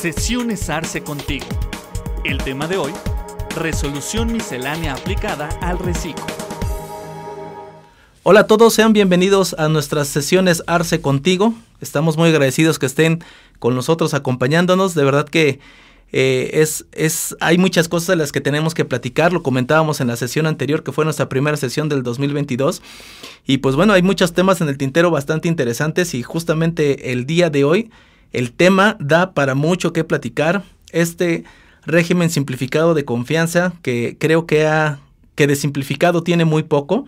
Sesiones Arce contigo. El tema de hoy, resolución miscelánea aplicada al reciclo. Hola a todos, sean bienvenidos a nuestras sesiones Arce contigo. Estamos muy agradecidos que estén con nosotros acompañándonos. De verdad que eh, es, es, hay muchas cosas de las que tenemos que platicar. Lo comentábamos en la sesión anterior, que fue nuestra primera sesión del 2022. Y pues bueno, hay muchos temas en el tintero bastante interesantes y justamente el día de hoy el tema da para mucho que platicar. Este régimen simplificado de confianza que creo que ha que de simplificado tiene muy poco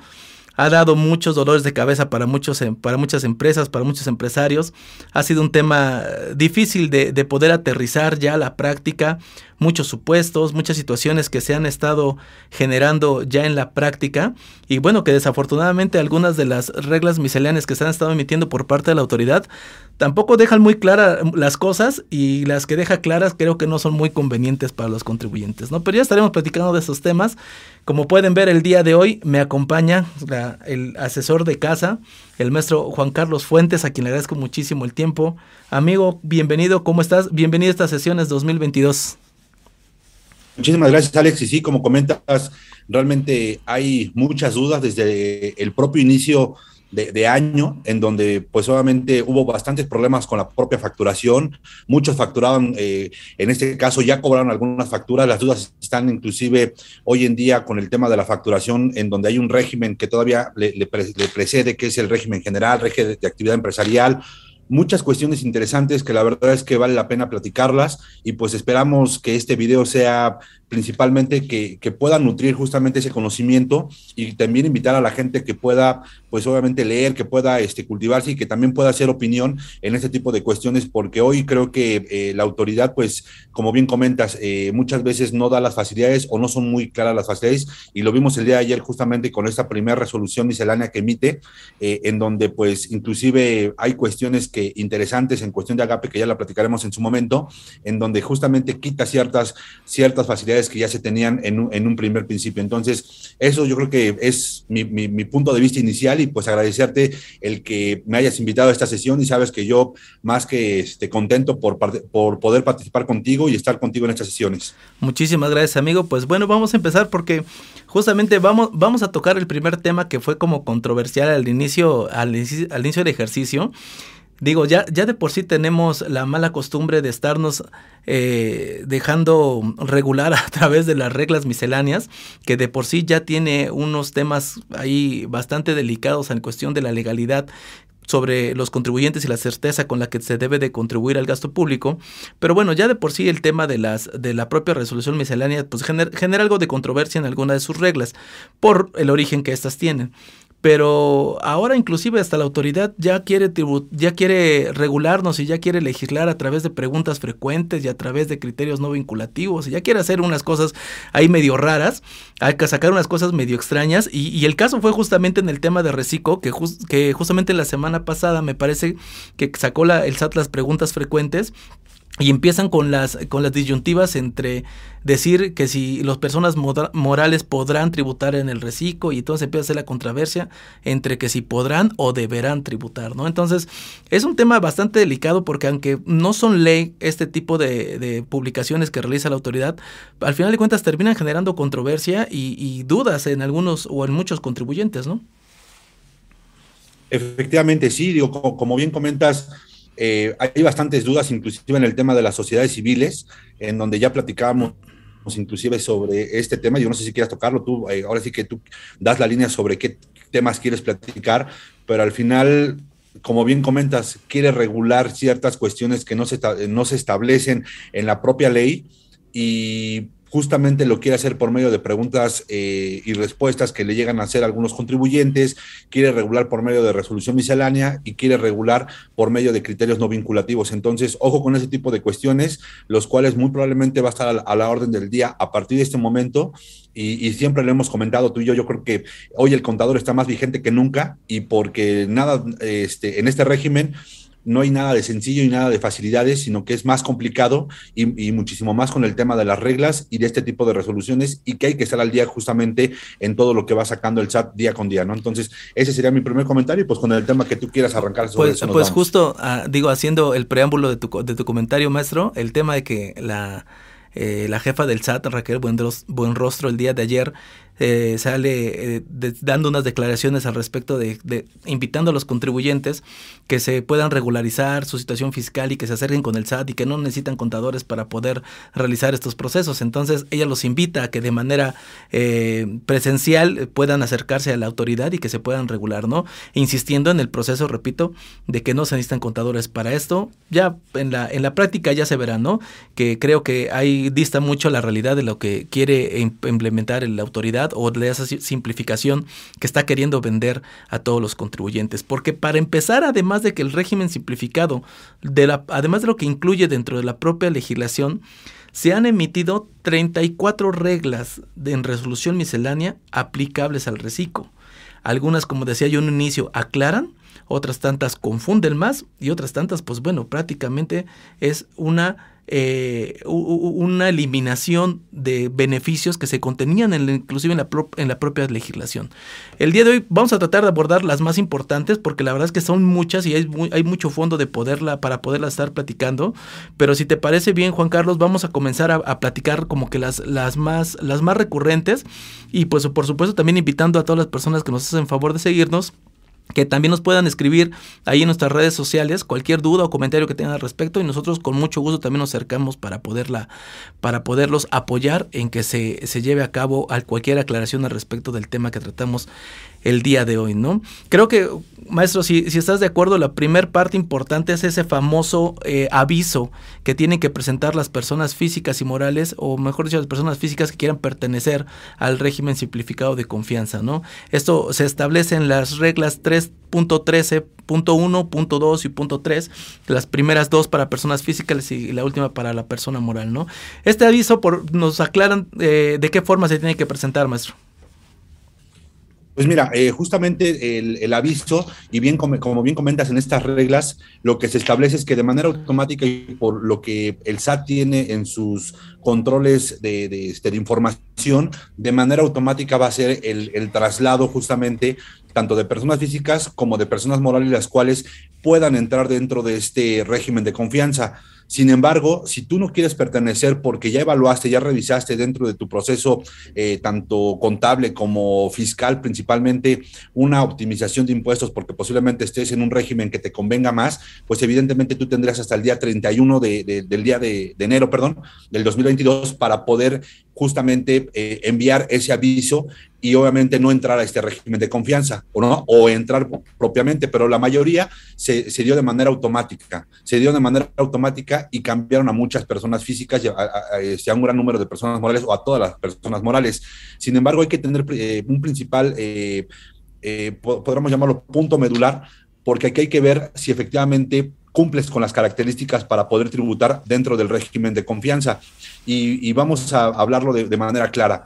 ha dado muchos dolores de cabeza para, muchos, em, para muchas empresas, para muchos empresarios. Ha sido un tema difícil de, de, poder aterrizar ya la práctica. Muchos supuestos, muchas situaciones que se han estado generando ya en la práctica. Y bueno, que desafortunadamente algunas de las reglas misceláneas que se han estado emitiendo por parte de la autoridad tampoco dejan muy claras las cosas y las que deja claras creo que no son muy convenientes para los contribuyentes, ¿no? Pero ya estaremos platicando de esos temas. Como pueden ver el día de hoy me acompaña el asesor de casa, el maestro Juan Carlos Fuentes, a quien le agradezco muchísimo el tiempo. Amigo, bienvenido, ¿cómo estás? Bienvenido a estas sesiones 2022. Muchísimas gracias, Alex. Y sí, como comentas, realmente hay muchas dudas desde el propio inicio de, año, en donde pues obviamente hubo bastantes problemas con la propia facturación, muchos facturaban, eh, en este caso ya cobraron algunas facturas, las dudas están inclusive hoy en día con el tema de la facturación, en donde hay un régimen que todavía le, le, le precede, que es el régimen general, régimen de actividad empresarial, muchas cuestiones interesantes que la verdad es que vale la pena platicarlas y pues esperamos que este video sea principalmente que, que, pueda nutrir justamente ese conocimiento y también invitar a la gente que pueda, pues obviamente leer, que pueda este, cultivarse y que también pueda hacer opinión en este tipo de cuestiones, porque hoy creo que eh, la autoridad, pues como bien comentas, eh, muchas veces no da las facilidades o no son muy claras las facilidades y lo vimos el día de ayer justamente con esta primera resolución miscelánea que emite, eh, en donde pues inclusive hay cuestiones que interesantes en cuestión de agape, que ya la platicaremos en su momento, en donde justamente quita ciertas, ciertas facilidades que ya se tenían en un, en un primer principio. Entonces, eso yo creo que es mi, mi, mi, punto de vista inicial y pues agradecerte el que me hayas invitado a esta sesión y sabes que yo más que este, contento por, por poder participar contigo y estar contigo en estas sesiones. Muchísimas gracias, amigo. Pues bueno, vamos a empezar porque justamente vamos, vamos a tocar el primer tema que fue como controversial al inicio, al, al inicio del ejercicio Digo, ya, ya de por sí tenemos la mala costumbre de estarnos eh, dejando regular a través de las reglas misceláneas, que de por sí ya tiene unos temas ahí bastante delicados en cuestión de la legalidad sobre los contribuyentes y la certeza con la que se debe de contribuir al gasto público. Pero bueno, ya de por sí el tema de las de la propia resolución miscelánea pues genera, genera algo de controversia en alguna de sus reglas por el origen que éstas tienen pero ahora inclusive hasta la autoridad ya quiere ya quiere regularnos y ya quiere legislar a través de preguntas frecuentes y a través de criterios no vinculativos y ya quiere hacer unas cosas ahí medio raras, hay que sacar unas cosas medio extrañas y, y el caso fue justamente en el tema de Recico que, just, que justamente la semana pasada me parece que sacó la, el SAT las preguntas frecuentes y empiezan con las, con las disyuntivas entre decir que si las personas morales podrán tributar en el reciclo y entonces empieza a ser la controversia entre que si podrán o deberán tributar, ¿no? Entonces es un tema bastante delicado porque aunque no son ley este tipo de, publicaciones que realiza la autoridad, al final de cuentas terminan generando controversia y, dudas en algunos o en muchos contribuyentes, ¿no? Efectivamente, sí, digo, como bien comentas, eh, hay bastantes dudas, inclusive en el tema de las sociedades civiles, en donde ya platicábamos inclusive sobre este tema. Yo no sé si quieras tocarlo tú, eh, ahora sí que tú das la línea sobre qué temas quieres platicar, pero al final como bien comentas, quiere regular ciertas cuestiones que no se, no se establecen en la propia ley y justamente lo quiere hacer por medio de preguntas eh, y respuestas que le llegan a hacer algunos contribuyentes, quiere regular por medio de resolución miscelánea y quiere regular por medio de criterios no vinculativos. Entonces, ojo con ese tipo de cuestiones, los cuales muy probablemente va a estar a la, orden del día a partir de este momento. Y, y, siempre lo hemos comentado tú y yo, yo creo que hoy el contador está más vigente que nunca y porque nada, este, en este régimen no hay nada de sencillo y nada de facilidades, sino que es más complicado y, muchísimo más con el tema de las reglas y de este tipo de resoluciones y que hay que estar al día justamente en todo lo que va sacando el SAT día con día, ¿no? Entonces, ese sería mi primer comentario y pues con el tema que tú quieras arrancar sobre Pues, pues justo, ah, digo, haciendo el preámbulo de tu, de tu comentario, maestro, el tema de que la... Eh, la jefa del SAT, Raquel Buenrostro, el día de ayer eh, sale eh, dando unas declaraciones al respecto de, invitando a los contribuyentes que se puedan regularizar su situación fiscal y que se acerquen con el SAT y que no necesitan contadores para poder realizar estos procesos. Entonces ella los invita a que de manera eh, presencial puedan acercarse a la autoridad y que se puedan regular, ¿no? Insistiendo en el proceso, repito, de que no se necesitan contadores para esto. Ya en la, en la práctica ya se verá, ¿no? Que creo que ahí dista mucho la realidad de lo que quiere implementar la autoridad o de esa simplificación que está queriendo vender a todos los contribuyentes. Porque para empezar, además de que el régimen simplificado, de la, además de lo que incluye dentro de la propia legislación, se han emitido 34 reglas en resolución miscelánea aplicables al reciclo. Algunas, como decía yo en un inicio, aclaran, otras tantas confunden más y otras tantas, pues bueno, prácticamente es una eh, una eliminación de beneficios que se contenían en, inclusive en la, en la propia legislación. El día de hoy vamos a tratar de abordar las más importantes porque la verdad es que son muchas y hay, mucho fondo de poderla para poderla estar platicando, pero si te parece bien Juan Carlos, vamos a comenzar a, platicar como que las, las, más, las más recurrentes y pues por supuesto también invitando a todas las personas que nos hacen favor de seguirnos que también nos puedan escribir ahí en nuestras redes sociales cualquier duda o comentario que tengan al respecto y nosotros con mucho gusto también nos acercamos para poderla para poderlos apoyar en que se, se lleve a cabo cualquier aclaración al respecto del tema que tratamos el día de hoy, ¿no? Creo que, maestro, si, estás de acuerdo, la primer parte importante es ese famoso eh, aviso que tienen que presentar las personas físicas y morales, o mejor dicho, las personas físicas que quieran pertenecer al régimen simplificado de confianza, ¿no? Esto se establece en las reglas 3.13 punto 1, punto 2 y punto 3, las primeras dos para personas físicas y la última para la persona moral, ¿no? Este aviso por, nos aclaran eh, de qué forma se tiene que presentar, maestro. Pues mira, eh, justamente el, aviso, y bien como, bien comentas en estas reglas, lo que se establece es que de manera automática y por lo que el SAT tiene en sus controles de, este, información, de manera automática va a ser el, traslado justamente tanto de personas físicas como de personas morales, las cuales puedan entrar dentro de este régimen de confianza. Sin embargo, si tú no quieres pertenecer porque ya evaluaste, ya revisaste dentro de tu proceso, eh, tanto contable como fiscal, principalmente una optimización de impuestos, porque posiblemente estés en un régimen que te convenga más, pues evidentemente tú tendrás hasta el día 31 de, del día de, enero, perdón, del 2022 para poder justamente eh, enviar ese aviso y obviamente no entrar a este régimen de confianza o no o entrar propiamente, pero la mayoría se, dio de manera automática, se dio de manera automática y cambiaron a muchas personas físicas, a, a, un gran número de personas morales o a todas las personas morales. Sin embargo, hay que tener eh, un principal, eh, eh, podríamos llamarlo punto medular, porque aquí hay que ver si efectivamente cumples con las características para poder tributar dentro del régimen de confianza. Y, vamos a hablarlo de manera clara.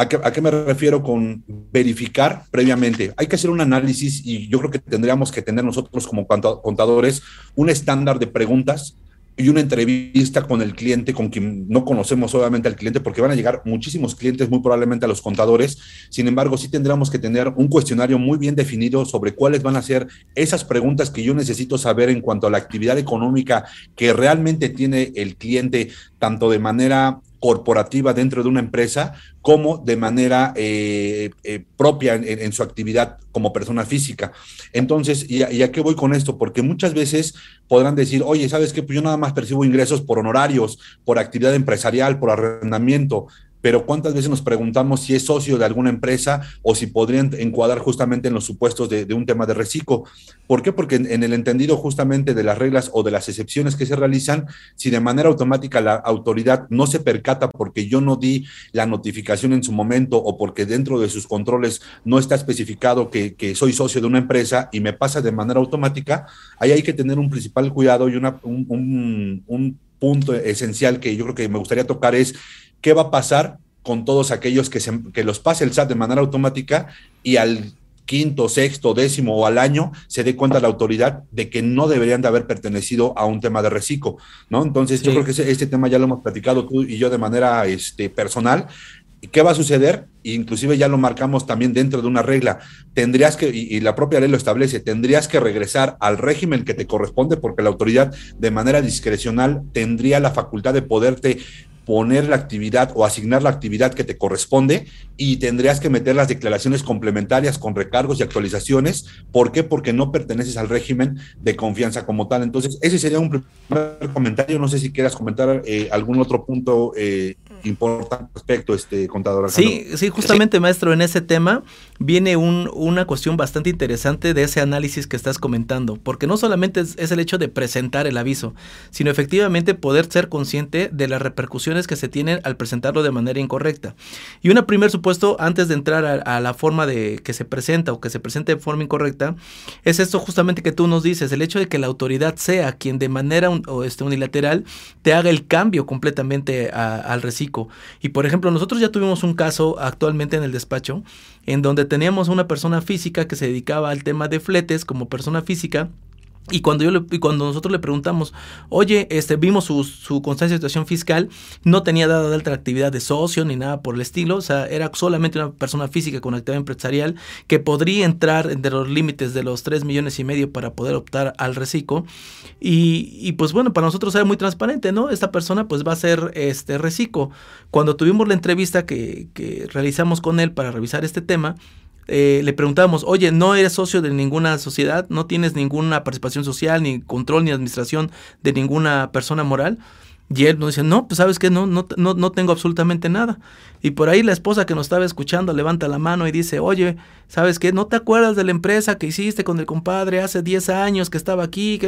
¿A qué, me refiero con verificar previamente? Hay que hacer un análisis y yo creo que tendríamos que tener nosotros como contadores un estándar de preguntas y una entrevista con el cliente, con quien no conocemos obviamente al cliente, porque van a llegar muchísimos clientes, muy probablemente a los contadores. Sin embargo, sí tendríamos que tener un cuestionario muy bien definido sobre cuáles van a ser esas preguntas que yo necesito saber en cuanto a la actividad económica que realmente tiene el cliente, tanto de manera corporativa dentro de una empresa como de manera eh, eh, propia en, su actividad como persona física. Entonces, ¿y a, qué voy con esto? Porque muchas veces podrán decir, oye, ¿sabes qué? Pues yo nada más percibo ingresos por honorarios, por actividad empresarial, por arrendamiento pero ¿cuántas veces nos preguntamos si es socio de alguna empresa o si podrían encuadrar justamente en los supuestos de, un tema de reciclo? ¿Por qué? Porque en, el entendido justamente de las reglas o de las excepciones que se realizan, si de manera automática la autoridad no se percata porque yo no di la notificación en su momento o porque dentro de sus controles no está especificado que, soy socio de una empresa y me pasa de manera automática, ahí hay que tener un principal cuidado y un, un punto esencial que yo creo que me gustaría tocar es qué va a pasar con todos aquellos que, se, que los pase el SAT de manera automática y al quinto, sexto, décimo o al año, se dé cuenta la autoridad de que no deberían de haber pertenecido a un tema de reciclo, ¿no? Entonces, yo creo que este tema ya lo hemos platicado tú y yo de manera este, personal. ¿Qué va a suceder? Inclusive ya lo marcamos también dentro de una regla. Tendrías que, y, y, la propia ley lo establece, tendrías que regresar al régimen que te corresponde porque la autoridad de manera discrecional tendría la facultad de poderte poner la actividad o asignar la actividad que te corresponde y tendrías que meter las declaraciones complementarias con recargos y actualizaciones. ¿Por qué? Porque no perteneces al régimen de confianza como tal. Entonces, ese sería un primer comentario. No sé si quieras comentar eh, algún otro punto eh, importante respecto, este contador. Sí, sí, justamente, maestro, en ese tema viene un, una cuestión bastante interesante de ese análisis que estás comentando, porque no solamente es, el hecho de presentar el aviso, sino efectivamente poder ser consciente de las repercusiones que se tienen al presentarlo de manera incorrecta. Y un primer supuesto, antes de entrar a, la forma de que se presenta o que se presente de forma incorrecta, es esto justamente que tú nos dices, el hecho de que la autoridad sea quien de manera o este, unilateral te haga el cambio completamente al reciclo. Y por ejemplo, nosotros ya tuvimos un caso actualmente en el despacho en donde teníamos una persona física que se dedicaba al tema de fletes como persona física y cuando, yo le, y cuando nosotros le preguntamos, oye, este, vimos su, constancia de situación fiscal, no tenía dada de alta actividad de socio ni nada por el estilo, o sea, era solamente una persona física con actividad empresarial que podría entrar entre los límites de los 3 millones y medio para poder optar al reciclo. Y, y, pues bueno, para nosotros era muy transparente, ¿no? Esta persona pues va a ser este reciclo. Cuando tuvimos la entrevista que, que realizamos con él para revisar este tema, eh, le preguntábamos, oye, no eres socio de ninguna sociedad, no tienes ninguna participación social, ni control, ni administración de ninguna persona moral. Y él nos dice, no, pues sabes que no, no, no, no tengo absolutamente nada. Y por ahí la esposa que nos estaba escuchando levanta la mano y dice, oye, ¿sabes qué? ¿No te acuerdas de la empresa que hiciste con el compadre hace 10 años que estaba aquí?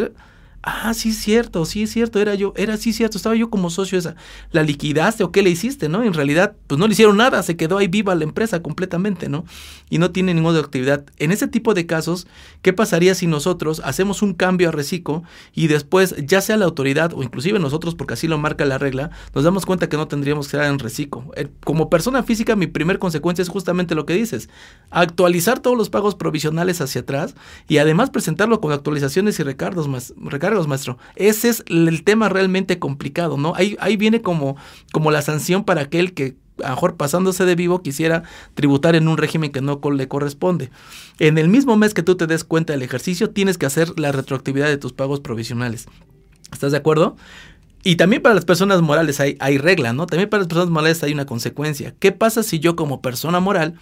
Ah, sí es cierto, sí es cierto, era yo, era sí cierto, estaba yo como socio esa. ¿La liquidaste o qué le hiciste, no? En realidad, pues no le hicieron nada, se quedó ahí viva la empresa completamente, ¿no? Y no tiene ninguna actividad. En ese tipo de casos, ¿qué pasaría si nosotros hacemos un cambio a reciclo y después, ya sea la autoridad o inclusive nosotros, porque así lo marca la regla, nos damos cuenta que no tendríamos que estar en reciclo? Como persona física, mi primer consecuencia es justamente lo que dices, actualizar todos los pagos provisionales hacia atrás y además presentarlo con actualizaciones y recargos más recargos maestro. Ese es el tema realmente complicado, ¿no? Ahí, ahí viene como, como la sanción para aquel que a lo mejor pasándose de vivo quisiera tributar en un régimen que no le corresponde. En el mismo mes que tú te des cuenta del ejercicio, tienes que hacer la retroactividad de tus pagos provisionales. ¿Estás de acuerdo? Y también para las personas morales hay, hay regla, ¿no? También para las personas morales hay una consecuencia. ¿Qué pasa si yo como persona moral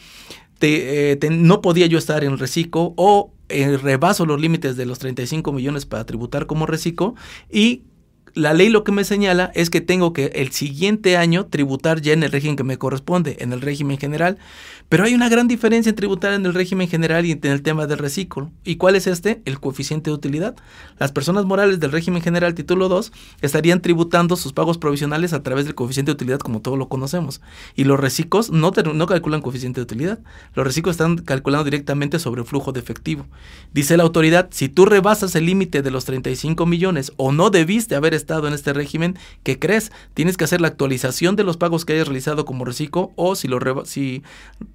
te, eh, te, no podía yo estar en reciclo o eh, rebaso los límites de los 35 millones para tributar como reciclo y la ley lo que me señala es que tengo que el siguiente año tributar ya en el régimen que me corresponde, en el régimen general. Pero hay una gran diferencia en tributar en el régimen general y en el tema del reciclo. ¿Y cuál es este? El coeficiente de utilidad. Las personas morales del régimen general título 2 estarían tributando sus pagos provisionales a través del coeficiente de utilidad como todos lo conocemos. Y los reciclos no, no calculan coeficiente de utilidad. Los reciclos están calculando directamente sobre el flujo de efectivo. Dice la autoridad, si tú rebasas el límite de los 35 millones o no debiste haber estado en este régimen, ¿qué crees? Tienes que hacer la actualización de los pagos que hayas realizado como reciclo o si, lo si,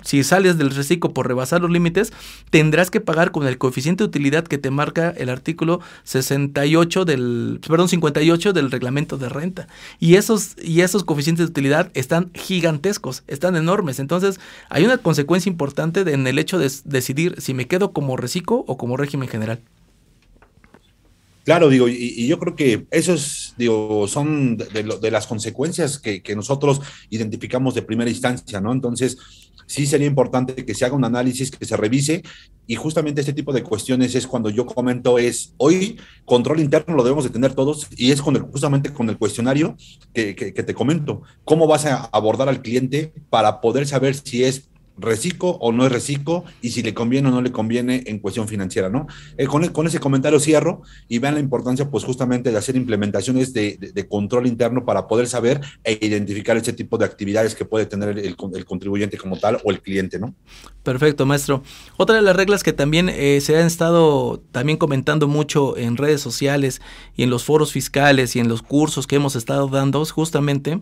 si sales del reciclo por rebasar los límites, tendrás que pagar con el coeficiente de utilidad que te marca el artículo 68 del, perdón, 58 del reglamento de renta. Y esos, y esos coeficientes de utilidad están gigantescos, están enormes. Entonces, hay una consecuencia importante en el hecho de decidir si me quedo como reciclo o como régimen general. Claro, digo, y, yo creo que esos, digo, son de, de, de las consecuencias que, nosotros identificamos de primera instancia, ¿no? Entonces, sí sería importante que se haga un análisis, que se revise, y justamente este tipo de cuestiones es cuando yo comento es, hoy control interno lo debemos de tener todos, y es con el, justamente con el cuestionario que, que, que te comento, cómo vas a abordar al cliente para poder saber si es reciclo o no es reciclo y si le conviene o no le conviene en cuestión financiera, ¿no? Eh, con, con, ese comentario cierro y vean la importancia, pues justamente de hacer implementaciones de, control interno para poder saber e identificar ese tipo de actividades que puede tener el, el, contribuyente como tal o el cliente, ¿no? Perfecto, maestro. Otra de las reglas que también eh, se han estado también comentando mucho en redes sociales y en los foros fiscales y en los cursos que hemos estado dando es justamente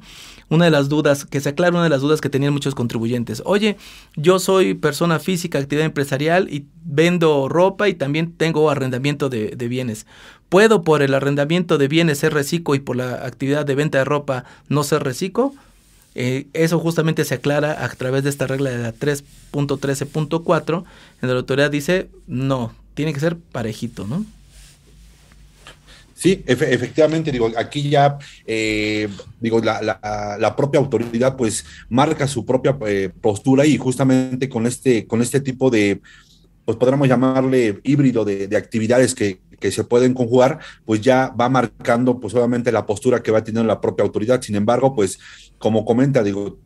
una de las dudas, que se aclara una de las dudas que tenían muchos contribuyentes. Oye, yo soy persona física, actividad empresarial y vendo ropa y también tengo arrendamiento de, bienes. ¿Puedo por el arrendamiento de bienes ser reciclo y por la actividad de venta de ropa no ser reciclo? Eh, eso justamente se aclara a través de esta regla de la 3.13.4, en donde la autoridad dice, no, tiene que ser parejito, ¿no? Sí, efectivamente, digo, aquí ya, eh, digo, la, propia autoridad pues marca su propia eh, postura y justamente con este, con este tipo de, pues podríamos llamarle híbrido de, actividades que, se pueden conjugar, pues ya va marcando pues obviamente la postura que va teniendo la propia autoridad. Sin embargo, pues como comenta, digo,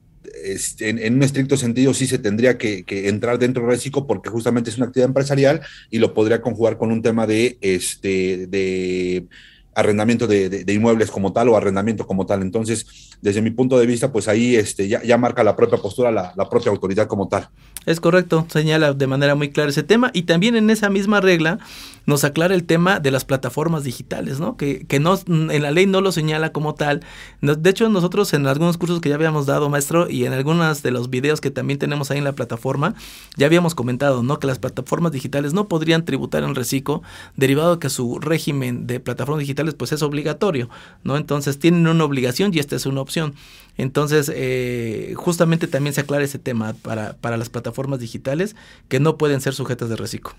este, en, un estricto sentido sí se tendría que, entrar dentro del reciclo porque justamente es una actividad empresarial y lo podría conjugar con un tema de, este, de arrendamiento de, inmuebles como tal o arrendamiento como tal. Entonces, desde mi punto de vista, pues ahí este, ya, marca la propia postura la propia autoridad como tal. Es correcto, señala de manera muy clara ese tema y también en esa misma regla nos aclara el tema de las plataformas digitales, ¿no? Que, que no, en la ley no lo señala como tal. De hecho, nosotros en algunos cursos que ya habíamos dado, maestro, y en algunos de los videos que también tenemos ahí en la plataforma, ya habíamos comentado, ¿no? Que las plataformas digitales no podrían tributar en reciclo, derivado de que su régimen de plataformas digitales pues es obligatorio, ¿no? Entonces tienen una obligación y esta es una opción. Entonces, eh, justamente también se aclara ese tema para, para las plataformas digitales que no pueden ser sujetas de reciclo.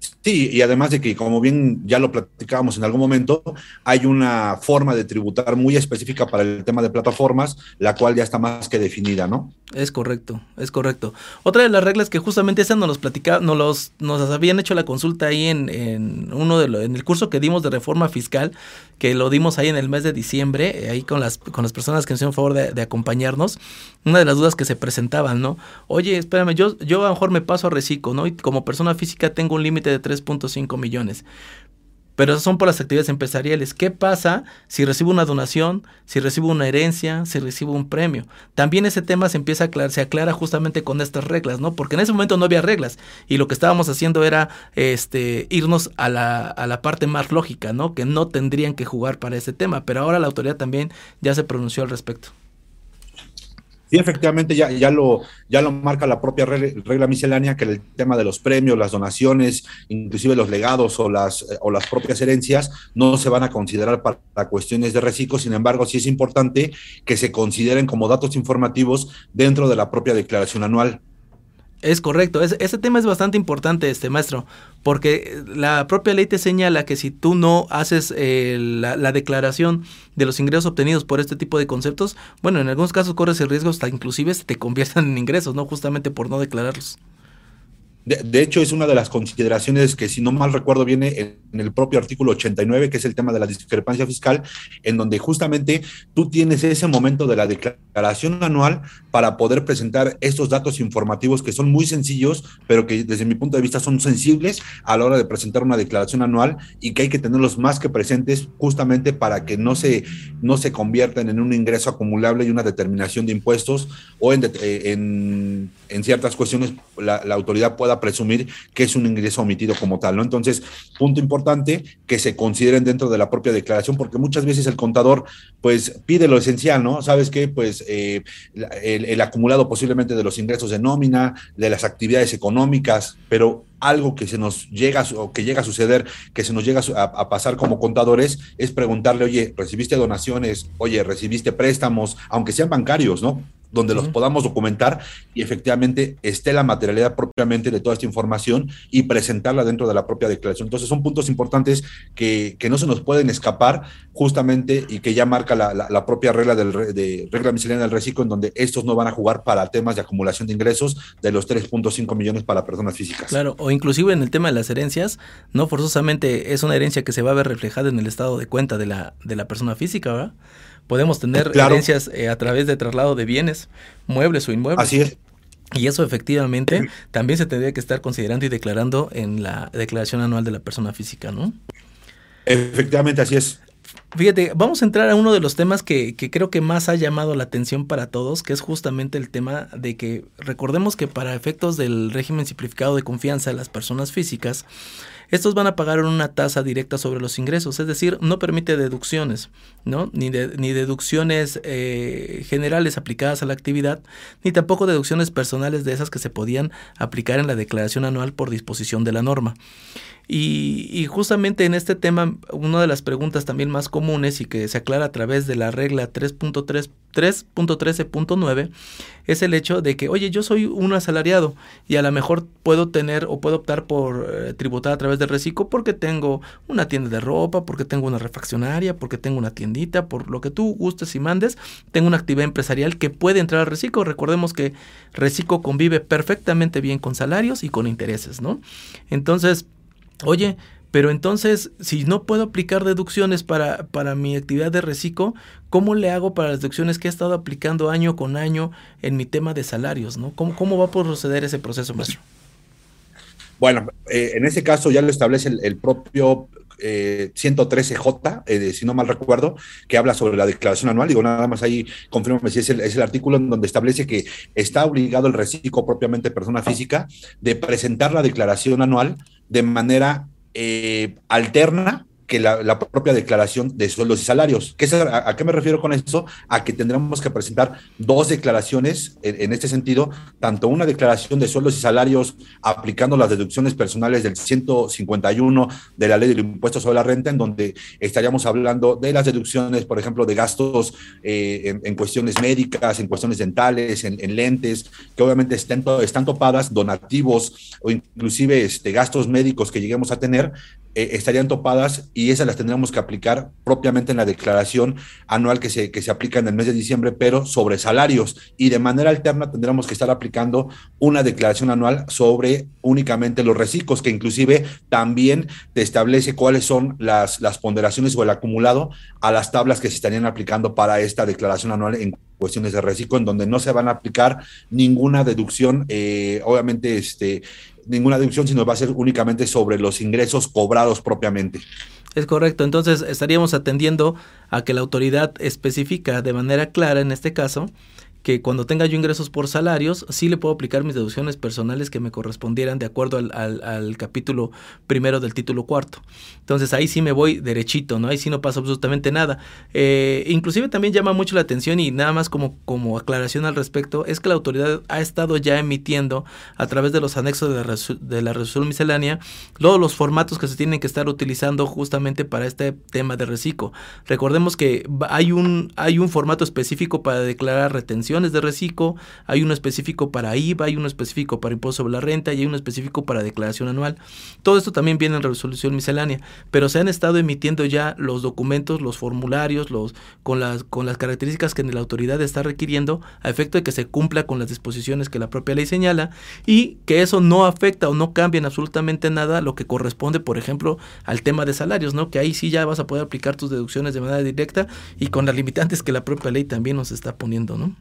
Sí, y además de que, como bien ya lo platicábamos en algún momento, hay una forma de tributar muy específica para el tema de plataformas, la cual ya está más que definida, ¿no? Es correcto, es correcto. Otra de las reglas que justamente esa nos los platicaba, nos los, nos habían hecho la consulta ahí en, en uno de en el curso que dimos de reforma fiscal, que lo dimos ahí en el mes de diciembre, eh, ahí con las, con las personas que nos hicieron favor de, acompañarnos, una de las dudas que se presentaban, ¿no? Oye, espérame, yo, yo a lo mejor me paso a reciclo, ¿no? Y como persona física tengo un límite de 3.5 millones pero son por las actividades empresariales. ¿Qué pasa si recibo una donación, si recibo una herencia, si recibo un premio? También ese tema se empieza a aclarar, se aclara justamente con estas reglas, ¿no? Porque en ese momento no había reglas y lo que estábamos haciendo era este, irnos a la, a la parte más lógica, ¿no? Que no tendrían que jugar para ese tema, pero ahora la autoridad también ya se pronunció al respecto. Sí, efectivamente, ya, ya, lo, ya lo marca la propia regla, miscelánea, que el tema de los premios, las donaciones, inclusive los legados o las, eh, o las propias herencias, no se van a considerar para, cuestiones de reciclo. Sin embargo, sí es importante que se consideren como datos informativos dentro de la propia declaración anual. Es correcto, ese tema es bastante importante, este maestro, porque la propia ley te señala que si tú no haces eh, la, declaración de los ingresos obtenidos por este tipo de conceptos, bueno, en algunos casos corres el riesgo hasta inclusive se te conviertan en ingresos, ¿no? Justamente por no declararlos. De, hecho, es una de las consideraciones que, si no mal recuerdo, viene en, el propio artículo 89, que es el tema de la discrepancia fiscal, en donde justamente tú tienes ese momento de la declaración anual para poder presentar estos datos informativos que son muy sencillos, pero que desde mi punto de vista son sensibles a la hora de presentar una declaración anual y que hay que tenerlos más que presentes justamente para que no se, no se conviertan en un ingreso acumulable y una determinación de impuestos o en, en, en ciertas cuestiones la autoridad pueda presumir que es un ingreso omitido como tal, ¿no? Entonces, punto importante, que se consideren dentro de la propia declaración, porque muchas veces el contador, pues, pide lo esencial, ¿no? ¿Sabes qué? Pues, eh, el, acumulado posiblemente de los ingresos de nómina, de las actividades económicas, pero algo que se nos llega o que llega a suceder, que se nos llega a, pasar como contadores, es preguntarle, oye, ¿recibiste donaciones? Oye, ¿recibiste préstamos? Aunque sean bancarios, ¿no? Donde los podamos documentar y efectivamente esté la materialidad propiamente de toda esta información y presentarla dentro de la propia declaración. Entonces son puntos importantes que, que no se nos pueden escapar justamente y que ya marca la, la, propia regla del de regla miscelánea del reciclo en donde estos no van a jugar para temas de acumulación de ingresos de los 3.5 millones para personas físicas. Claro, o inclusive en el tema de las herencias, no forzosamente es una herencia que se va a ver reflejada en el estado de cuenta de la, de la persona física, ¿verdad? Podemos tener herencias eh, a través de traslado de bienes, muebles o inmuebles. Así es. Y eso efectivamente también se tendría que estar considerando y declarando en la declaración anual de la persona física, ¿no? Efectivamente, así es. Fíjate, vamos a entrar a uno de los temas que, que, creo que más ha llamado la atención para todos, que es justamente el tema de que recordemos que para efectos del régimen simplificado de confianza de las personas físicas, estos van a pagar una tasa directa sobre los ingresos, es decir, no permite deducciones, ¿no? Ni, deducciones eh, generales aplicadas a la actividad, ni tampoco deducciones personales de esas que se podían aplicar en la declaración anual por disposición de la norma. Y, justamente en este tema, una de las preguntas también más comunes y que se aclara a través de la regla 3.13.9 es el hecho de que, oye, yo soy un asalariado y a lo mejor puedo tener o puedo optar por eh, tributar a través del reciclo porque tengo una tienda de ropa, porque tengo una refaccionaria, porque tengo una tiendita, por lo que tú gustes y mandes, tengo una actividad empresarial que puede entrar al reciclo. Recordemos que reciclo convive perfectamente bien con salarios y con intereses, ¿no? Entonces, Oye, pero entonces, si no puedo aplicar deducciones para, para mi actividad de reciclo, ¿cómo le hago para las deducciones que he estado aplicando año con año en mi tema de salarios? ¿no? ¿Cómo, cómo va a proceder ese proceso, maestro? Bueno, eh, en ese caso ya lo establece el, propio 113J, eh, eh, si no mal recuerdo, que habla sobre la declaración anual. Digo, nada más ahí, confirmo si es el, es el artículo en donde establece que está obligado el reciclo propiamente persona física de presentar la declaración anual de manera eh, alterna que la, propia declaración de sueldos y salarios. ¿Qué a, qué me refiero con eso? A que tendremos que presentar dos declaraciones en, este sentido, tanto una declaración de sueldos y salarios aplicando las deducciones personales del 151 de la ley del impuesto sobre la renta, en donde estaríamos hablando de las deducciones, por ejemplo, de gastos eh, en, cuestiones médicas, en cuestiones dentales, en, lentes, que obviamente están, están topadas, donativos o inclusive este, gastos médicos que lleguemos a tener, eh, estarían topadas y esas las tendríamos que aplicar propiamente en la declaración anual que se, que se aplica en el mes de diciembre, pero sobre salarios. Y de manera alterna tendríamos que estar aplicando una declaración anual sobre únicamente los reciclos, que inclusive también te establece cuáles son las, las ponderaciones o el acumulado a las tablas que se estarían aplicando para esta declaración anual en cuestiones de reciclo, en donde no se van a aplicar ninguna deducción, eh, obviamente, este, ninguna deducción, sino va a ser únicamente sobre los ingresos cobrados propiamente. Es correcto, entonces estaríamos atendiendo a que la autoridad especifica de manera clara en este caso que cuando tenga yo ingresos por salarios, sí le puedo aplicar mis deducciones personales que me correspondieran de acuerdo al, capítulo primero del título cuarto. Entonces ahí sí me voy derechito, ¿no? Ahí sí no pasa absolutamente nada. Eh, inclusive también llama mucho la atención y nada más como, como aclaración al respecto, es que la autoridad ha estado ya emitiendo a través de los anexos de la, de la resolución miscelánea todos los formatos que se tienen que estar utilizando justamente para este tema de reciclo. Recordemos que hay un, hay un formato específico para declarar retención de reciclo, hay uno específico para IVA, hay uno específico para impuesto sobre la renta y hay uno específico para declaración anual. Todo esto también viene en resolución miscelánea, pero se han estado emitiendo ya los documentos, los formularios, los con las con las características que la autoridad está requiriendo a efecto de que se cumpla con las disposiciones que la propia ley señala y que eso no afecta o no cambia en absolutamente nada lo que corresponde, por ejemplo, al tema de salarios, ¿no? Que ahí sí ya vas a poder aplicar tus deducciones de manera directa y con las limitantes que la propia ley también nos está poniendo, ¿no?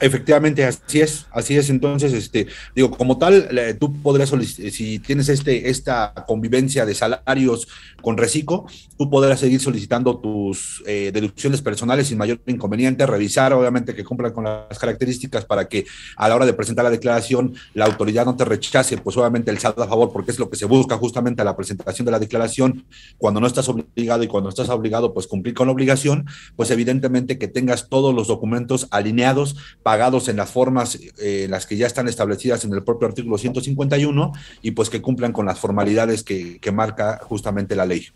Efectivamente, así es, así es. Entonces, este, digo, como tal, tú podrás si tienes este, esta convivencia de salarios con reciclo, tú podrás seguir solicitando tus eh, deducciones personales sin mayor inconveniente, revisar, obviamente, que cumplan con las características para que a la hora de presentar la declaración la autoridad no te rechace, pues obviamente el saldo a favor, porque es lo que se busca justamente a la presentación de la declaración, cuando no estás obligado y cuando estás obligado, pues cumplir con la obligación, pues evidentemente que tengas todos los documentos alineados pagados en las formas eh, las que ya están establecidas en el propio artículo 151 y pues que cumplan con las formalidades que, marca justamente la ley.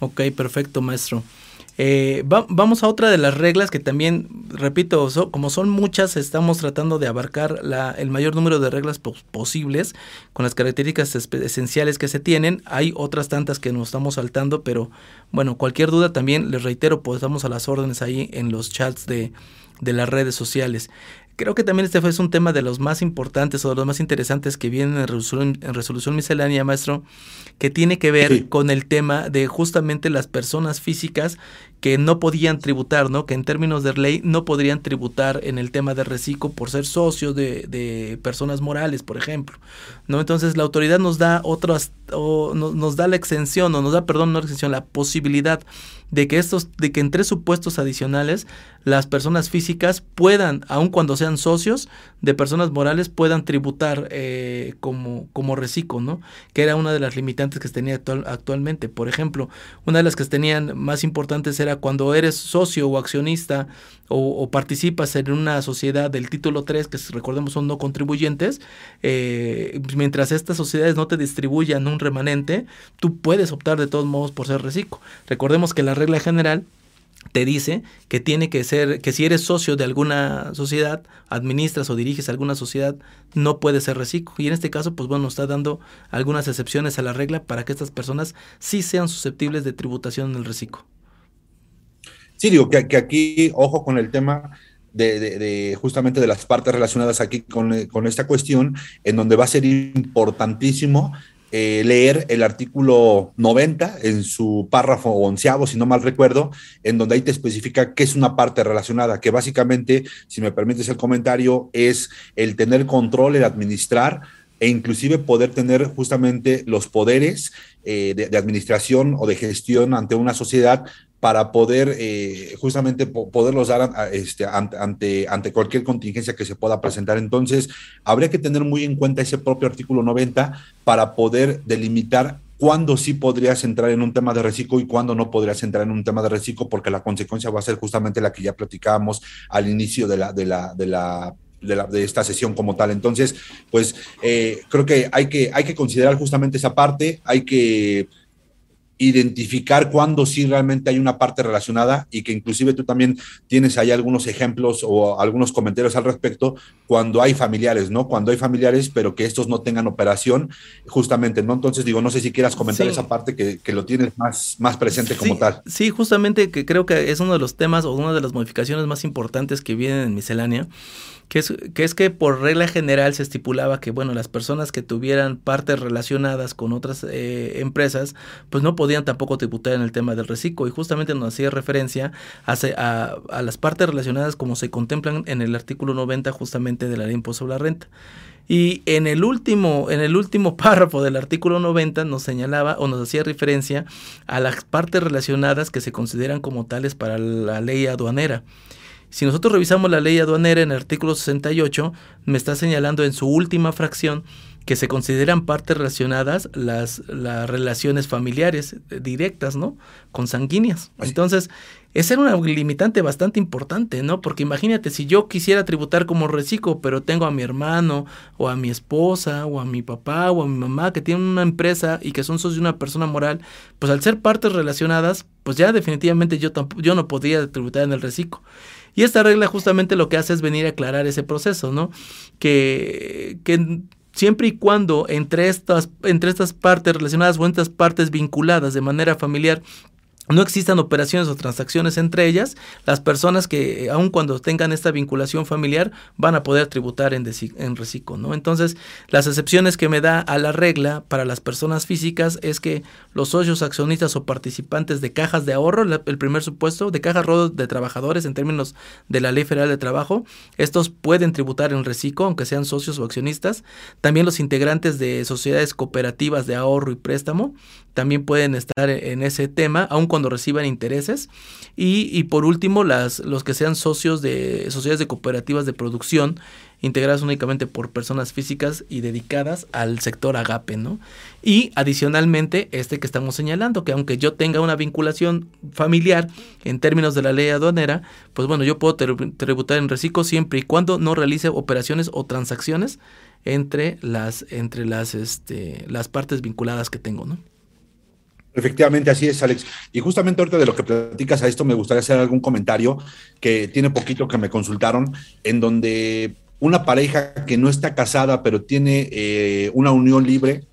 Ok, perfecto, maestro. Eh, vamos a otra de las reglas que también, repito, como son muchas, estamos tratando de abarcar la, el mayor número de reglas posibles con las características esenciales que se tienen. Hay otras tantas que nos estamos saltando, pero bueno, cualquier duda también, les reitero, pues estamos a las órdenes ahí en los chats de, de las redes sociales. Creo que también este fue un tema de los más importantes o de los más interesantes que vienen en resolución, en resolución miscelánea, maestro, que tiene que ver con el tema de justamente las personas físicas que no podían tributar, ¿no? Que en términos de ley no podrían tributar en el tema de reciclo por ser socios de, de personas morales, por ejemplo, ¿no? Entonces la autoridad nos da otras, o nos, da la exención, o nos da, perdón, no la exención, la posibilidad de que estos, de que en tres supuestos adicionales las personas físicas puedan, aun cuando sean socios de personas morales, puedan tributar eh, como, como reciclo, ¿no? Que era una de las limitantes que se tenía actualmente. Por ejemplo, una de las que tenían más importantes era cuando eres socio o accionista o, participas en una sociedad del título 3, que recordemos son no contribuyentes, eh, mientras estas sociedades no te distribuyan un remanente, tú puedes optar de todos modos por ser reciclo. Recordemos que la regla general te dice que tiene que ser, que si eres socio de alguna sociedad, administras o diriges alguna sociedad, no puedes ser reciclo. Y en este caso, pues bueno, está dando algunas excepciones a la regla para que estas personas sí sean susceptibles de tributación en el reciclo. Sí, digo que, aquí, ojo con el tema de, justamente de las partes relacionadas aquí con, con, esta cuestión, en donde va a ser importantísimo eh, leer el artículo 90 en su párrafo onceavo, si no mal recuerdo, en donde ahí te especifica qué es una parte relacionada, que básicamente, si me permites el comentario, es el tener control, el administrar e inclusive poder tener justamente los poderes eh, de, administración o de gestión ante una sociedad para poder eh, justamente poderlos dar este, ante, cualquier contingencia que se pueda presentar. Entonces, habría que tener muy en cuenta ese propio artículo 90 para poder delimitar cuándo sí podrías entrar en un tema de reciclo y cuándo no podrías entrar en un tema de reciclo, porque la consecuencia va a ser justamente la que ya platicábamos al inicio de la, de la, de la de, esta sesión como tal. Entonces, pues eh, creo que hay, que hay que considerar justamente esa parte, hay que identificar cuándo sí realmente hay una parte relacionada y que inclusive tú también tienes ahí algunos ejemplos o algunos comentarios al respecto cuando hay familiares, ¿no? Cuando hay familiares, pero que estos no tengan operación, justamente, ¿no? Entonces digo, no sé si quieras comentar esa parte que, que, lo tienes más, más presente como tal. Sí, justamente que creo que es uno de los temas o una de las modificaciones más importantes que vienen en miscelánea que es, que por regla general se estipulaba que, bueno, las personas que tuvieran partes relacionadas con otras eh, empresas, pues no podían tampoco tributar en el tema del reciclo. Y justamente nos hacía referencia a, a, a las partes relacionadas como se contemplan en el artículo 90 justamente de la ley impuesto sobre la renta. Y en el último, en el último párrafo del artículo 90 nos señalaba o nos hacía referencia a las partes relacionadas que se consideran como tales para la ley aduanera. Si nosotros revisamos la ley aduanera en el artículo 68, me está señalando en su última fracción que se consideran partes relacionadas las, las relaciones familiares eh, directas, ¿no? Consanguíneas. Entonces, esa era una limitante bastante importante, ¿no? Porque imagínate, si yo quisiera tributar como reciclo, pero tengo a mi hermano, o a mi esposa, o a mi papá, o a mi mamá que tienen una empresa y que son socios de una persona moral, pues al ser partes relacionadas, pues ya definitivamente yo, yo no podría tributar en el reciclo. Y esta regla justamente lo que hace es venir a aclarar ese proceso, ¿no? Que, siempre y cuando entre estas, entre estas partes relacionadas o estas partes vinculadas de manera familiar no existan operaciones o transacciones entre ellas, las personas que, aun cuando tengan esta vinculación familiar, van a poder tributar en, en reciclo, ¿no? Entonces, las excepciones que me da a la regla para las personas físicas es que los socios, accionistas o participantes de cajas de ahorro, el primer supuesto, de cajas de trabajadores en términos de la Ley Federal de Trabajo, estos pueden tributar en reciclo, aunque sean socios o accionistas. También los integrantes de sociedades cooperativas de ahorro y préstamo, también pueden estar en ese tema, aun cuando reciban intereses. Y, por último, las, los que sean socios de sociedades de cooperativas de producción, integradas únicamente por personas físicas y dedicadas al sector agape, ¿no? Y adicionalmente, este que estamos señalando, que aunque yo tenga una vinculación familiar en términos de la ley aduanera, pues bueno, yo puedo tributar en reciclo siempre y cuando no realice operaciones o transacciones entre las, entre las, este, las partes vinculadas que tengo, ¿no? Efectivamente, así es, Alex. Y justamente ahorita de lo que platicas a esto, me gustaría hacer algún comentario que tiene poquito que me consultaron, en donde una pareja que no está casada, pero tiene eh, una unión libre,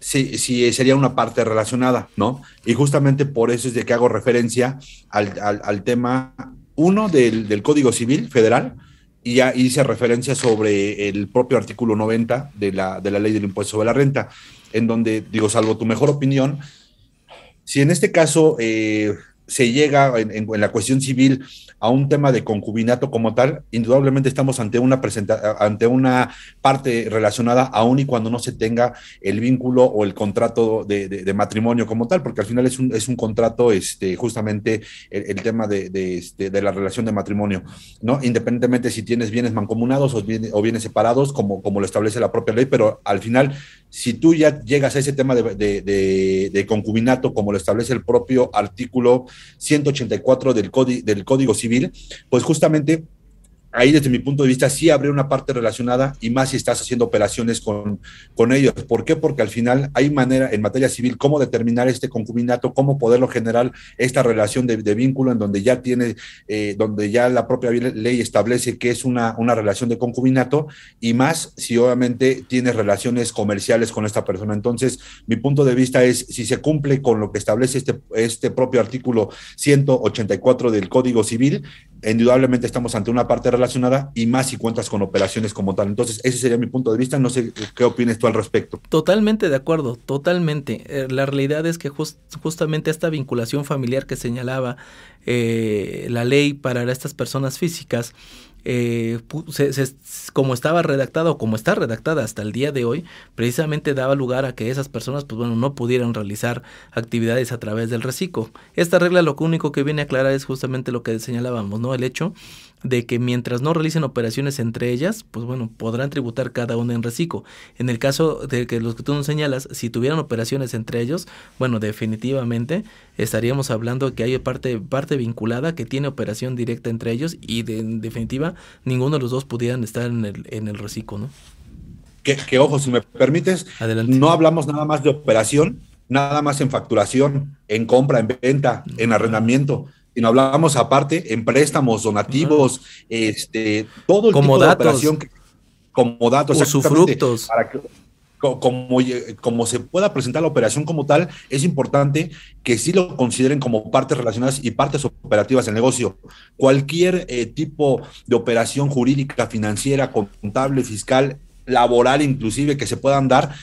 sí, sí, sería una parte relacionada, ¿no? Y justamente por eso es de que hago referencia al, tema, uno, del, del, Código Civil Federal, y ya hice referencia sobre el propio artículo 90 de la, de la Ley del Impuesto sobre la Renta, en donde, digo, salvo tu mejor opinión, si en este caso eh, se llega en, la cuestión civil a un tema de concubinato como tal, indudablemente estamos ante una, presenta ante una parte relacionada aún y cuando no se tenga el vínculo o el contrato de, matrimonio como tal, porque al final es un, contrato, este, justamente el, tema de, este, de, la relación de matrimonio, ¿no? Independientemente si tienes bienes mancomunados o, bien, o bienes separados, como lo establece la propia ley, pero al final, si tú ya llegas a ese tema de, de concubinato, como lo establece el propio artículo 184 del, del Código Civil, pues justamente ahí desde mi punto de vista sí habría una parte relacionada y más si estás haciendo operaciones con, con ellos. ¿Por qué? Porque al final hay manera en materia civil cómo determinar este concubinato, cómo poderlo generar esta relación de, vínculo en donde ya tiene, eh, donde ya la propia ley establece que es una, una relación de concubinato y más si obviamente tiene relaciones comerciales con esta persona. Entonces, mi punto de vista es si se cumple con lo que establece este, este propio artículo 184 del Código Civil, indudablemente estamos ante una parte relacionada y más si cuentas con operaciones como tal. Entonces, ese sería mi punto de vista. No sé qué opinas tú al respecto. Totalmente de acuerdo, totalmente. Eh, la realidad es que just, justamente esta vinculación familiar que señalaba eh, la ley para estas personas físicas, eh, se, se, como estaba redactada o como está redactada hasta el día de hoy, precisamente daba lugar a que esas personas, pues bueno, no pudieran realizar actividades a través del reciclo. Esta regla lo único que viene a aclarar es justamente lo que señalábamos, ¿no? El hecho de que mientras no realicen operaciones entre ellas, pues bueno, podrán tributar cada una en reciclo. En el caso de que los que tú nos señalas, si tuvieran operaciones entre ellos, bueno, definitivamente estaríamos hablando de que hay parte, parte vinculada que tiene operación directa entre ellos y de, en definitiva ninguno de los dos pudieran estar en el, en el reciclo, ¿no? Que, que ojo, si me permites, Adelante. no hablamos nada más de operación, nada más en facturación, en compra, en venta, en arrendamiento sino hablamos aparte en préstamos, donativos, uh -huh. este, todo el como tipo datos, de operación que, como datos, usufructos. Para que, como, como se pueda presentar la operación como tal, es importante que sí lo consideren como partes relacionadas y partes operativas del negocio. Cualquier eh, tipo de operación jurídica, financiera, contable, fiscal, laboral inclusive que se puedan dar,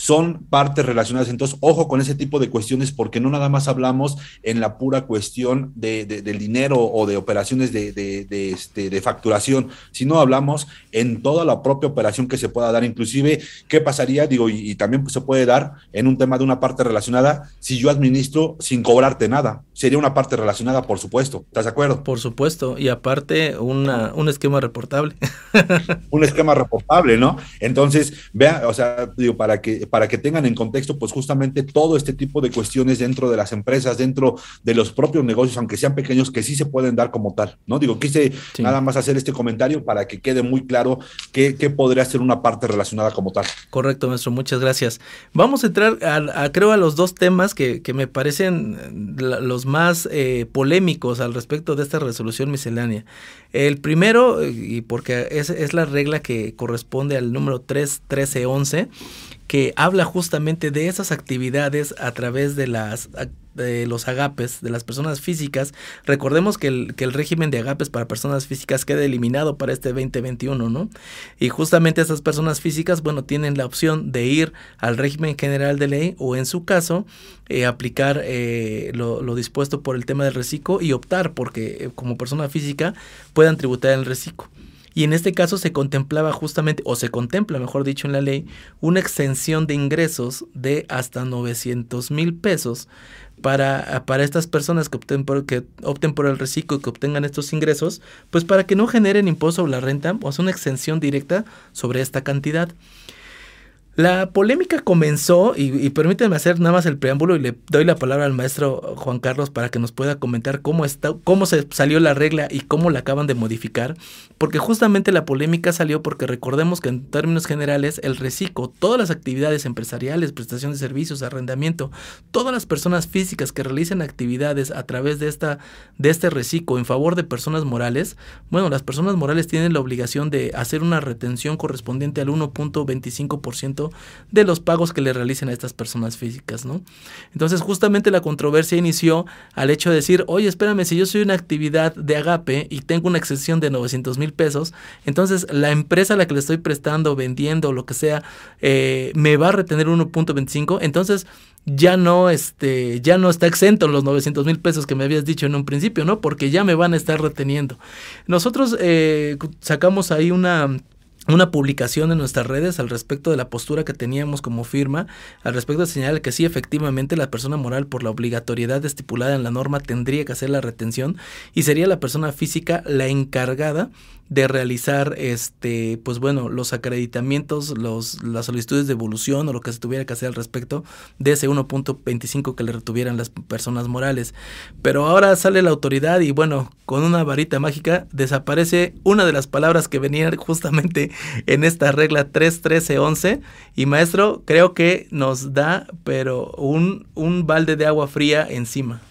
son partes relacionadas. Entonces, ojo con ese tipo de cuestiones porque no nada más hablamos en la pura cuestión de, de, del dinero o de operaciones de, de, este, de facturación, sino hablamos en toda la propia operación que se pueda dar. Inclusive, ¿qué pasaría? Digo, y, y también se puede dar en un tema de una parte relacionada si yo administro sin cobrarte nada. Sería una parte relacionada, por supuesto. ¿Estás de acuerdo? Por supuesto. Y aparte, una, un esquema reportable. un esquema reportable, ¿no? Entonces, vea, o sea, digo, para que para que tengan en contexto, pues justamente todo este tipo de cuestiones dentro de las empresas, dentro de los propios negocios, aunque sean pequeños, que sí se pueden dar como tal, ¿no? Digo, quise sí. nada más hacer este comentario para que quede muy claro qué, qué, podría ser una parte relacionada como tal. Correcto, maestro, muchas gracias. Vamos a entrar, a, a creo, a los dos temas que, que me parecen los más eh, polémicos al respecto de esta resolución miscelánea. El primero, y porque es, es la regla que corresponde al número 3, 13, 11, que habla justamente de esas actividades a través de las de los agapes de las personas físicas. Recordemos que el, régimen de agapes para personas físicas queda eliminado para este 2021, ¿no? Y justamente esas personas físicas, bueno, tienen la opción de ir al régimen general de ley o en su caso eh, aplicar eh, lo, lo, dispuesto por el tema del reciclo y optar porque eh, como persona física puedan tributar el reciclo. Y en este caso se contemplaba justamente, o se contempla, mejor dicho, en la ley, una exención de ingresos de hasta 900 mil pesos para, para estas personas que opten, por, que opten por el reciclo y que obtengan estos ingresos, pues para que no generen impuesto sobre la renta, o sea, una exención directa sobre esta cantidad. La polémica comenzó, y, y, permítanme hacer nada más el preámbulo y le doy la palabra al maestro Juan Carlos para que nos pueda comentar cómo, está, cómo se salió la regla y cómo la acaban de modificar, porque justamente la polémica salió porque recordemos que en términos generales el reciclo, todas las actividades empresariales, prestación de servicios, arrendamiento, todas las personas físicas que realicen actividades a través de, esta, de este reciclo en favor de personas morales, bueno, las personas morales tienen la obligación de hacer una retención correspondiente al 1.25% 100% de los pagos que le realicen a estas personas físicas, ¿no? Entonces, justamente la controversia inició al hecho de decir, oye, espérame, si yo soy una actividad de agape y tengo una excepción de 900 mil pesos, entonces la empresa a la que le estoy prestando, vendiendo, lo que sea, eh, me va a retener 1.25, entonces ya no, este, ya no está exento los 900 mil pesos que me habías dicho en un principio, ¿no? Porque ya me van a estar reteniendo. Nosotros eh, sacamos ahí una una publicación en nuestras redes al respecto de la postura que teníamos como firma, al respecto de señalar que sí, efectivamente, la persona moral por la obligatoriedad estipulada en la norma tendría que hacer la retención y sería la persona física la encargada de realizar este pues bueno los acreditamientos los las solicitudes de evolución o lo que se tuviera que hacer al respecto de ese 1.25 que le retuvieran las personas morales. Pero ahora sale la autoridad y bueno con una varita mágica desaparece una de las palabras que venían justamente en esta regla 3.13.11 y maestro creo que nos da pero un un balde de agua fría encima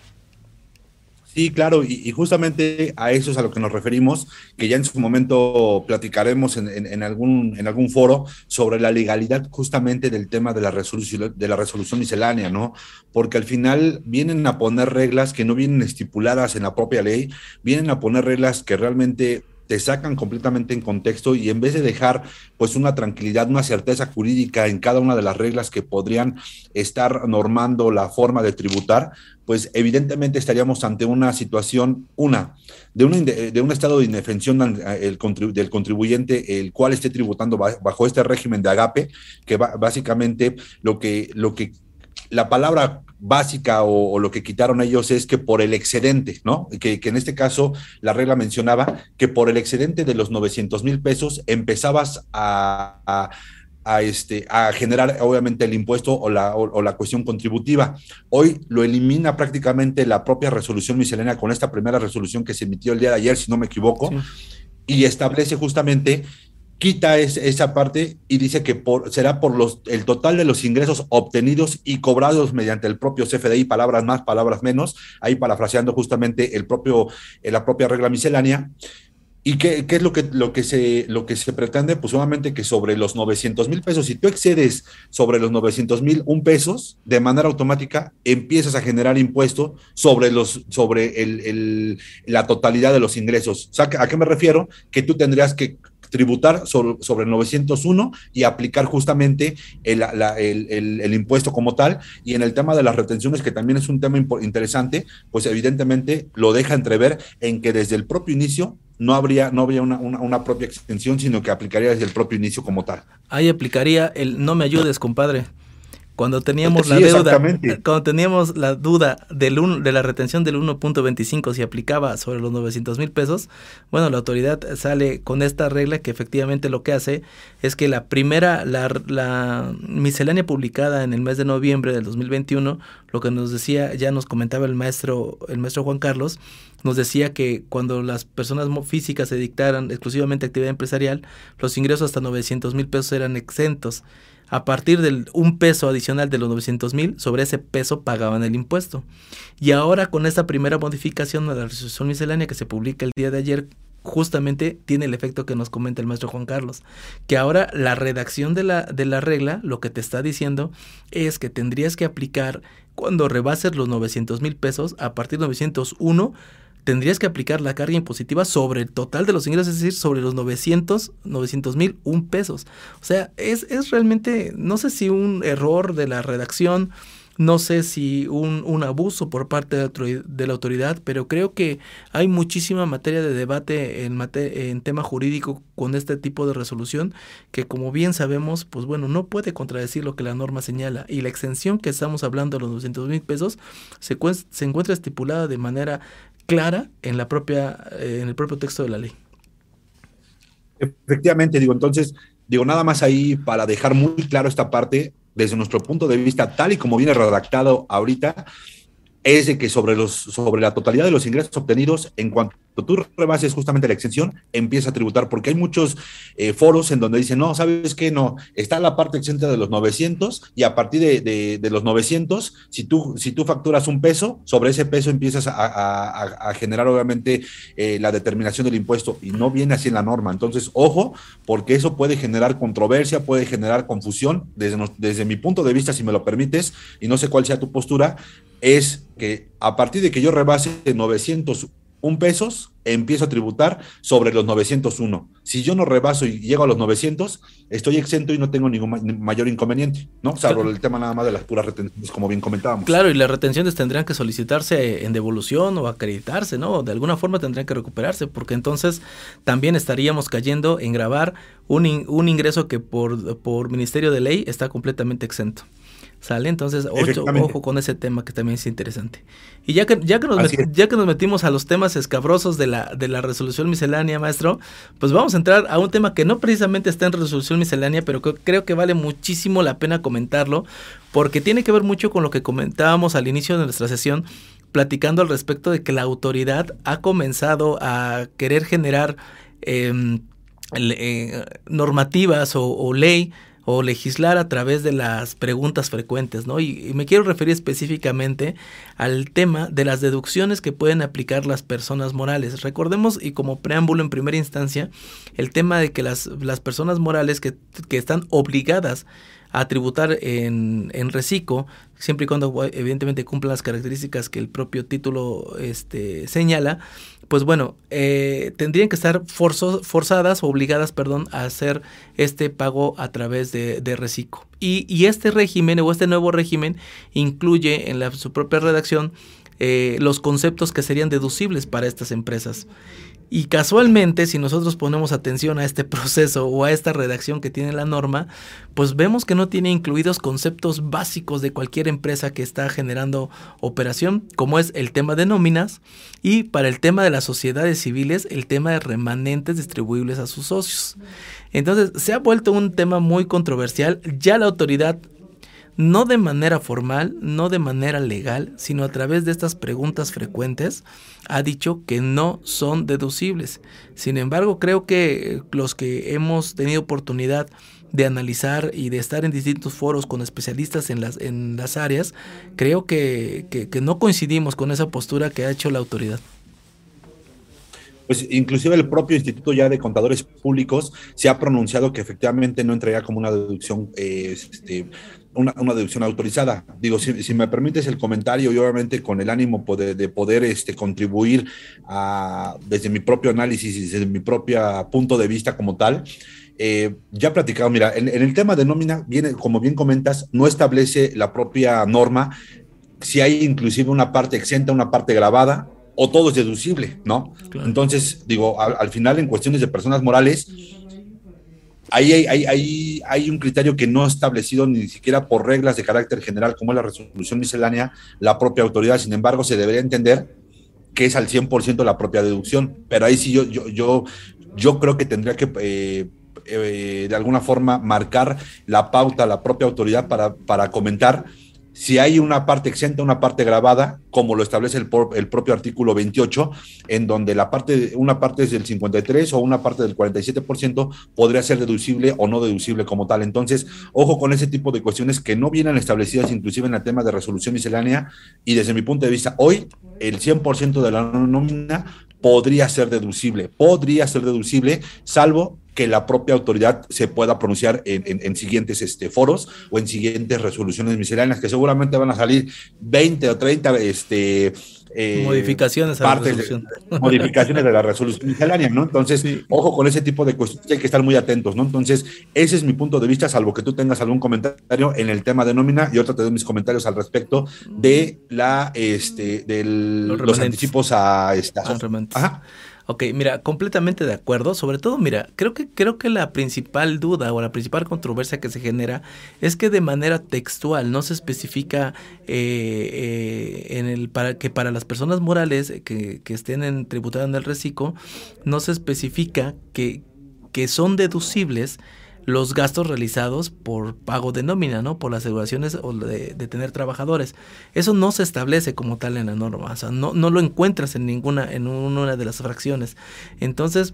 Sí, claro, y, justamente a eso es a lo que nos referimos, que ya en su momento platicaremos en, algún, en algún foro sobre la legalidad justamente del tema de la, resolución, de la resolución miscelánea, ¿no? Porque al final vienen a poner reglas que no vienen estipuladas en la propia ley, vienen a poner reglas que realmente te sacan completamente en contexto y en vez de dejar pues una tranquilidad, una certeza jurídica en cada una de las reglas que podrían estar normando la forma de tributar, pues evidentemente estaríamos ante una situación, una, de un, de un estado de indefensión del contribuyente, el cual esté tributando bajo este régimen de agape, que básicamente lo que, lo que la palabra básica o, lo que quitaron ellos es que por el excedente, ¿no? Que, en este caso la regla mencionaba que por el excedente de los 900 mil pesos empezabas a, este, a generar obviamente el impuesto o la, o, la cuestión contributiva. Hoy lo elimina prácticamente la propia resolución miscelánea con esta primera resolución que se emitió el día de ayer, si no me equivoco, y establece justamente quita esa parte y dice que por, será por los, el total de los ingresos obtenidos y cobrados mediante el propio CFDI, palabras más, palabras menos, ahí parafraseando justamente el propio, eh, la propia regla miscelánea. ¿Y qué, es lo que, lo, que se, lo que se pretende? Pues solamente que sobre los 900 mil pesos, si tú excedes sobre los 900 mil un pesos, de manera automática empiezas a generar impuesto sobre, los, sobre el, el, la totalidad de los ingresos. ¿A qué me refiero? Que tú tendrías que tributar sobre, el 901 y aplicar justamente el, el, impuesto como tal. Y en el tema de las retenciones, que también es un tema interesante, pues evidentemente lo deja entrever en que desde el propio inicio no habría, no habría una, una, propia extensión, sino que aplicaría desde el propio inicio como tal. Ahí aplicaría el no me ayudes, compadre. Cuando teníamos la deuda, cuando teníamos la duda del de la retención del 1.25 si aplicaba sobre los 900 mil pesos, bueno, la autoridad sale con esta regla que efectivamente lo que hace es que la primera, la, la miscelánea publicada en el mes de noviembre del 2021, lo que nos decía, ya nos comentaba el maestro, el maestro Juan Carlos, nos decía que cuando las personas físicas se dictaran exclusivamente actividad empresarial, los ingresos hasta 900 mil pesos eran exentos a partir del un peso adicional de los 900 mil, sobre ese peso pagaban el impuesto. Y ahora con esta primera modificación de la resolución miscelánea que se publica el día de ayer, justamente tiene el efecto que nos comenta el maestro Juan Carlos, que ahora la redacción de la, de la regla lo que te está diciendo es que tendrías que aplicar cuando rebases los 900 mil pesos, a partir de 901, tendrías que aplicar la carga impositiva sobre el total de los ingresos, es decir, sobre los 900, 900 mil un pesos. O sea, es, es realmente, no sé si un error de la redacción, no sé si un, un abuso por parte de la, autoridad, pero creo que hay muchísima materia de debate en, en tema jurídico con este tipo de resolución que como bien sabemos, pues bueno, no puede contradecir lo que la norma señala y la extensión que estamos hablando de los 200 mil pesos se, se encuentra estipulada de manera clara en la propia eh, en el propio texto de la ley. Efectivamente, digo, entonces, digo, nada más ahí para dejar muy claro esta parte, desde nuestro punto de vista, tal y como viene redactado ahorita, es de que sobre, los, sobre la totalidad de los ingresos obtenidos en cuanto tú rebases justamente la exención, empieza a tributar, porque hay muchos eh, foros en donde dicen, no, ¿sabes qué? No, está la parte exenta de los 900 y a partir de, los 900, si tú, si tú facturas un peso, sobre ese peso empiezas a, generar obviamente eh, la determinación del impuesto y no viene así en la norma. Entonces, ojo, porque eso puede generar controversia, puede generar confusión. Desde, desde mi punto de vista, si me lo permites, y no sé cuál sea tu postura, es que a partir de que yo rebase 900 un pesos, empiezo a tributar sobre los 901. Si yo no rebaso y llego a los 900, estoy exento y no tengo ningún mayor inconveniente, ¿no? Salvo el tema nada más de las puras retenciones, como bien comentábamos. Claro, y las retenciones tendrían que solicitarse en devolución o acreditarse, ¿no? De alguna forma tendrían que recuperarse, porque entonces también estaríamos cayendo en grabar un, un ingreso que por, por Ministerio de Ley está completamente exento. ¿Sale? Entonces, ocho, ojo con ese tema que también es interesante. Y ya que, ya que, nos, ya que nos metimos a los temas escabrosos de la, de la resolución miscelánea, maestro, pues vamos a entrar a un tema que no precisamente está en resolución miscelánea, pero que creo que vale muchísimo la pena comentarlo, porque tiene que ver mucho con lo que comentábamos al inicio de nuestra sesión, platicando al respecto de que la autoridad ha comenzado a querer generar em, eh, normativas o, o ley o legislar a través de las preguntas frecuentes, ¿no? Y, me quiero referir específicamente al tema de las deducciones que pueden aplicar las personas morales. Recordemos, y como preámbulo en primera instancia, el tema de que las, las personas morales que, que están obligadas a tributar en, en reciclo, siempre y cuando evidentemente cumplan las características que el propio título este, señala, pues bueno, eh, tendrían que estar forzadas o obligadas, perdón, a hacer este pago a través de, de. Y, y, este régimen o este nuevo régimen incluye en la, su propia redacción eh, los conceptos que serían deducibles para estas empresas. Y casualmente, si nosotros ponemos atención a este proceso o a esta redacción que tiene la norma, pues vemos que no tiene incluidos conceptos básicos de cualquier empresa que está generando operación, como es el tema de nóminas y para el tema de las sociedades civiles, el tema de remanentes distribuibles a sus socios. Entonces, se ha vuelto un tema muy controversial. Ya la autoridad no de manera formal, no de manera legal, sino a través de estas preguntas frecuentes, ha dicho que no son deducibles. Sin embargo, creo que los que hemos tenido oportunidad de analizar y de estar en distintos foros con especialistas en las, en las áreas, creo que, que no coincidimos con esa postura que ha hecho la autoridad pues inclusive el propio Instituto ya de Contadores Públicos se ha pronunciado que efectivamente no entraría como una deducción eh, este, una, deducción autorizada. Digo, si, me permites el comentario y obviamente con el ánimo de poder este, contribuir a, desde mi propio análisis y desde mi propio punto de vista como tal, eh, ya platicado, mira, en, el tema de nómina, viene, como bien comentas, no establece la propia norma si hay inclusive una parte exenta, una parte grabada, o todo es deducible, ¿no? Entonces, digo, al, final en cuestiones de personas morales, Ahí hay, hay, un criterio que no establecido ni siquiera por reglas de carácter general, como es la resolución miscelánea, la propia autoridad. Sin embargo, se debería entender que es al 100% la propia deducción. Pero ahí sí yo, yo, yo, yo creo que tendría que, eh, eh, de alguna forma, marcar la pauta, la propia autoridad para, para comentar si hay una parte exenta, una parte grabada, como lo establece el, propio artículo 28, en donde la parte, una parte es del 53 o una parte del 47%, podría ser deducible o no deducible como tal. Entonces, ojo con ese tipo de cuestiones que no vienen establecidas inclusive en el tema de resolución miscelánea y desde mi punto de vista, hoy el 100% de la nómina podría ser deducible, podría ser deducible, salvo que la propia autoridad se pueda pronunciar en, siguientes este, foros o en siguientes resoluciones misceláneas, que seguramente van a salir 20 o 30 este, eh, modificaciones, a la resolución. De, modificaciones de la resolución miscelánea, ¿no? Entonces, ojo con ese tipo de cuestiones, hay que estar muy atentos, ¿no? Entonces, ese es mi punto de vista, salvo que tú tengas algún comentario en el tema de nómina, y otra te doy mis comentarios al respecto de la, este, de los, anticipos a esta. Ajá. Ok, mira, completamente de acuerdo. Sobre todo, mira, creo que, creo que la principal duda o la principal controversia que se genera es que de manera textual no se especifica eh, eh, en el para que para las personas morales que, que estén en, tributadas en el reciclo, no se especifica que, que son deducibles los gastos realizados por pago de nómina, ¿no? Por las aseguraciones o de, tener trabajadores. Eso no se establece como tal en la norma, o sea, no, no lo encuentras en ninguna, en una de las fracciones. Entonces,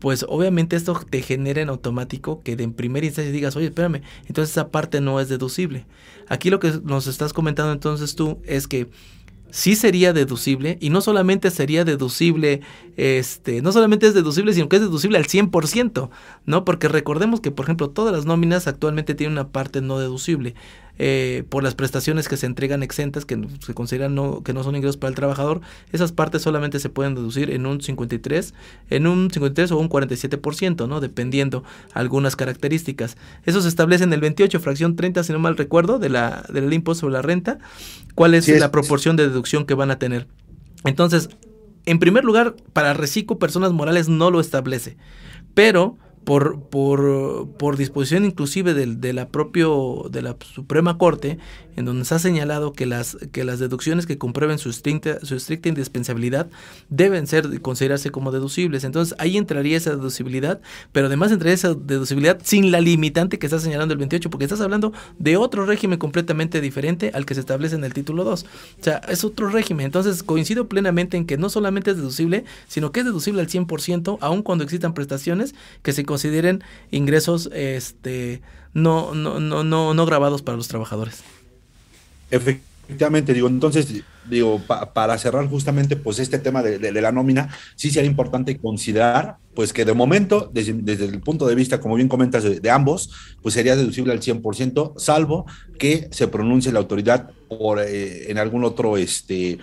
pues obviamente esto te genera en automático que de en primera instancia digas, oye, espérame, entonces esa parte no es deducible. Aquí lo que nos estás comentando entonces tú es que sí sería deducible y no solamente sería deducible, este, no solamente es deducible, sino que es deducible al 100%, ¿no? Porque recordemos que, por ejemplo, todas las nóminas actualmente tienen una parte no deducible. Eh, por las prestaciones que se entregan exentas, que se consideran no, que no son ingresos para el trabajador, esas partes solamente se pueden deducir en un 53, en un 53 o un 47%, ¿no? Dependiendo algunas características. Eso se establece en el 28, fracción 30, si no mal recuerdo, de la, del impuesto sobre la renta, cuál es la proporción de deducción que van a tener. Entonces, en primer lugar, para reciclo, personas morales no lo establece, pero por, por, por disposición inclusive de, de, la propio, de la Suprema Corte, en donde se ha señalado que las, que las deducciones que comprueben su estricta, su estricta indispensabilidad deben ser considerarse como deducibles. Entonces ahí entraría esa deducibilidad, pero además entraría esa deducibilidad sin la limitante que está señalando el 28, porque estás hablando de otro régimen completamente diferente al que se establece en el título 2. O sea, es otro régimen. Entonces coincido plenamente en que no solamente es deducible, sino que es deducible al 100%, aun cuando existan prestaciones que se consideren ingresos este, no, no, no, no, no grabados para los trabajadores. Efectivamente, digo, entonces, digo, para cerrar justamente pues este tema de, la nómina, sí sería importante considerar pues que de momento, desde, el punto de vista, como bien comentas, de, ambos, pues sería deducible al 100%, salvo que se pronuncie la autoridad por eh, en algún otro este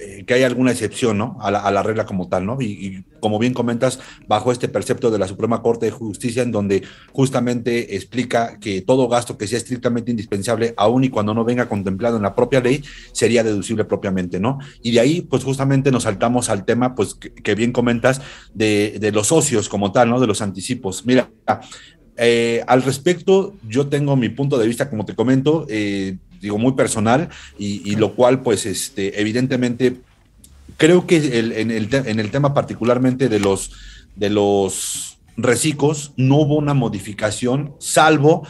eh, que hay alguna excepción, ¿no? A la, regla como tal, ¿no? Y, como bien comentas, bajo este precepto de la Suprema Corte de Justicia, en donde justamente explica que todo gasto que sea estrictamente indispensable, aun y cuando no venga contemplado en la propia ley, sería deducible propiamente, ¿no? Y de ahí, pues justamente nos saltamos al tema, pues que, bien comentas, de, los socios como tal, ¿no? De los anticipos. Mira, eh, al respecto, yo tengo mi punto de vista, como te comento, eh, digo, muy personal, y, lo cual, pues, este, evidentemente, creo que en, el en, el tema particularmente de los, de los reciclos, no hubo una modificación, salvo